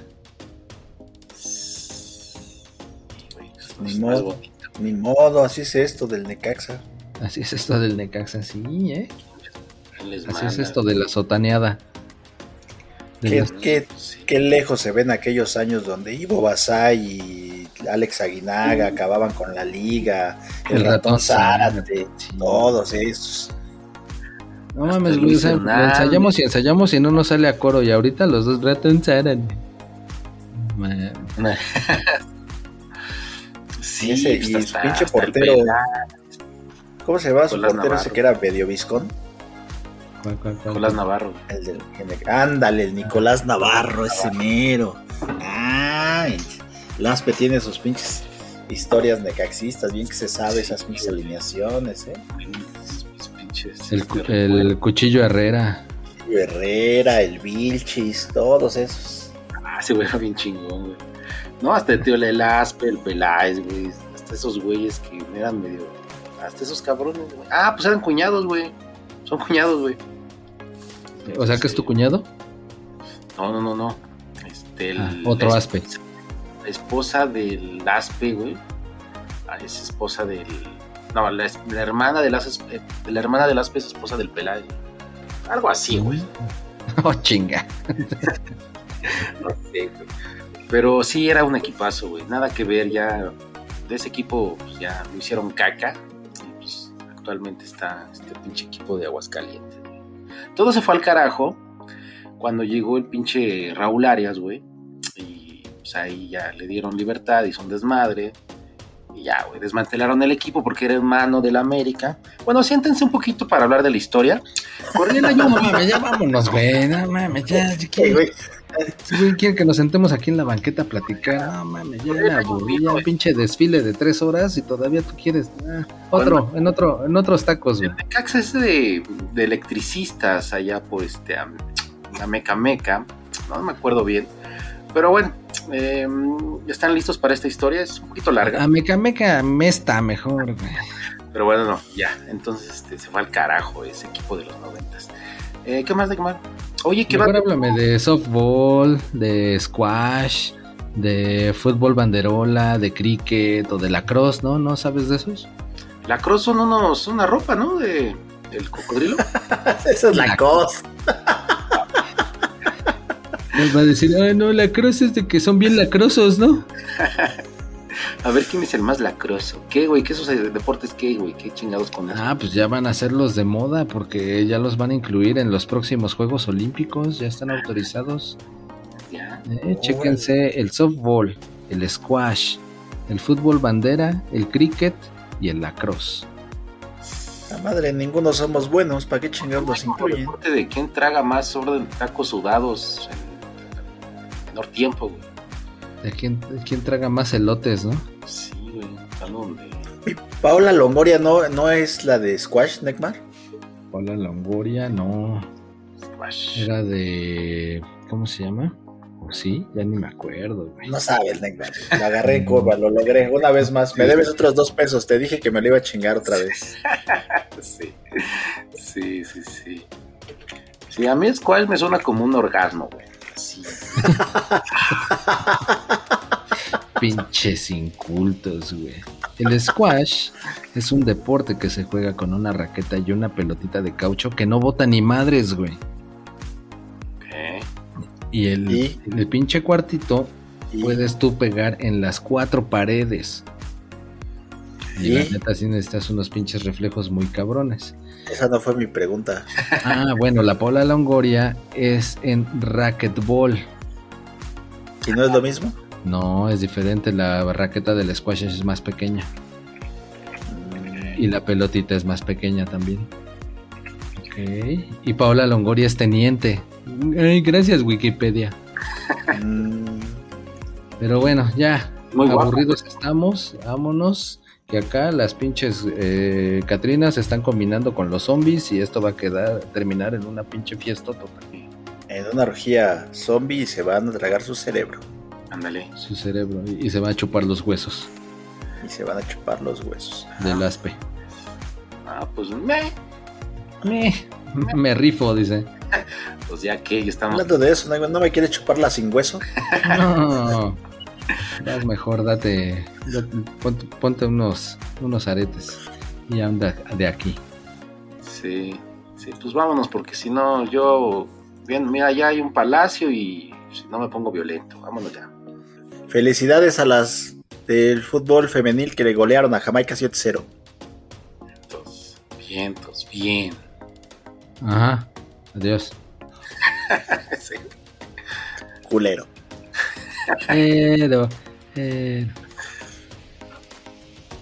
Güey, Ni modo. así es esto del Necaxa. Así es esto del Necaxa, sí, ¿eh? Les Así es esto de la sotaneada. De ¿Qué, las- qué- Sí. qué lejos se ven aquellos años donde Ivo Basay y Alex Aguinaga acababan con la liga, el, El ratón ratón Zárate, Sí. todos esos. No Hasta mames, güey, Luis ensayamos y ensayamos y no nos sale a coro y ahorita los dos ratón Zárate. Sí, ese- pues, y hasta- su pinche portero. ¿Cómo se llama su portero ese Navarro. que era medio viscón? ¿Cuál, cuál, cuál? Nicolás Navarro. El del, el- ándale, el Nicolás Navarro, ese mero. Ay, Laspe tiene sus pinches historias necaxistas, bien que se sabe esas pinches alineaciones, ¿eh? Mis- mis pinches, El, el cuchillo Herrera. Herrera, el Vilchis, todos esos. Ah, ese güey era bien chingón, güey. No, hasta el tío el Aspe, el Peláez, güey. Hasta esos güeyes que eran medio. Hasta esos cabrones, güey. Ah, pues eran cuñados, güey. Son cuñados, güey. O sea que es tu cuñado. No, no, no, no. Este, el- Ah, otro la Aspe. esposa- La esposa del Aspe, güey. Ah, es esposa del. No, la, la hermana del Aspe, la hermana del Aspe es esposa del Peláez. Algo así, güey. Oh, chinga. No sé, güey. Pero sí era un equipazo, güey. Nada que ver ya. De ese equipo pues, ya lo hicieron caca. Y pues actualmente está este pinche equipo de Aguascalientes. Todo se fue al carajo cuando llegó el pinche Raúl Arias, güey. Y pues ahí ya le dieron libertad, hizo un desmadre. Y ya, güey, desmantelaron el equipo porque era hermano del América. Bueno, siéntense un poquito para hablar de la historia. Corría el año No mames, ya vámonos, güey. No mames, ya. ya Ey, quiere, güey, güey, quiere que nos sentemos aquí en la banqueta a platicar. No mames, ya me aburrí. Un pinche desfile de tres horas y todavía tú quieres. ah, otro, en otro, en otros tacos, güey. Necaxa es de, de electricistas allá por este Meca Meca, no me acuerdo bien, pero bueno, eh, están listos para esta historia, es un poquito larga, A Meca Meca me está mejor, güey. pero bueno, no, ya, entonces este, se fue al carajo ese equipo de los noventas. Eh, ¿Qué más de qué más? Oye, ¿qué va? Mejor háblame de softball, de squash, de fútbol banderola, de cricket o de lacrosse, ¿no? ¿No sabes de esos? La cross son unos, una ropa, ¿no? De, del cocodrilo. esa es la La- cosa. Nos va a decir, ay, no, lacrosse es de que son bien lacrosos, ¿no? A ver quién es el más lacroso. ¿Qué, güey? ¿Qué esos deportes qué, güey? ¿Qué chingados con eso? Ah, pues ya van a ser los de moda porque ya los van a incluir en los próximos Juegos Olímpicos, ya están autorizados. Ya. Eh, chéquense el softball, el squash, el fútbol bandera, el cricket y el lacrosse. La madre, ninguno somos buenos, ¿para qué chingados los incluyen? deporte de quién traga más orden de tacos sudados en menor tiempo, güey. ¿De quién, de quién traga más elotes, no? Sí, güey. Y Paola Longoria no, no es la de Squash, Neckmar. Paula Longoria, no. Squash. Era de. ¿Cómo se llama? sí, ya ni me acuerdo, güey. No sabes, Neymar. Lo agarré en curva, lo logré. Una vez más. Me debes otros dos pesos. Te dije que me lo iba a chingar otra vez. Sí, sí, sí, sí. Sí, a mí Squash me suena como un orgasmo, güey. Así. Pinches incultos, güey. El squash es un deporte que se juega con una raqueta y una pelotita de caucho que no bota ni madres, güey. Y el, ¿Y? el pinche cuartito Y- puedes tú pegar en las cuatro paredes. Y la neta sí necesitas unos pinches reflejos muy cabrones. Esa no fue mi pregunta. Ah, bueno, la Paula Longoria es en racquetball. ¿Y no es lo mismo? No, es diferente. La raqueta del squash es más pequeña. Y la pelotita es más pequeña también. Ok. Y Paola Longoria es teniente. Ay, gracias, Wikipedia. Mm, Pero bueno, ya. Muy guapo. aburridos estamos. Vámonos. Que acá las pinches eh, Catrinas se están combinando con los zombies y esto va a quedar terminar en una pinche fiesta total. en una orgía zombie y se van a tragar su cerebro. Ándale. Su cerebro. Y, y se va a chupar los huesos Y se van a chupar los huesos. del aspe. Ah, pues me. Me, me rifo, dice. Pues ya que ya estamos. Hablando de eso, ¿no, ¿no me quiere chuparla sin hueso? No. Vas mejor, date. date- Ponte, ponte unos, unos aretes. Y anda de aquí. Sí, sí, pues vámonos, porque si no, yo. Bien, mira, ya hay un palacio y si no me pongo violento. Vámonos ya. Felicidades a las del fútbol femenil que le golearon a Jamaica 7-0. Vientos, vientos, bien. Ajá. Adiós. Sí. Culero. Pero, pero.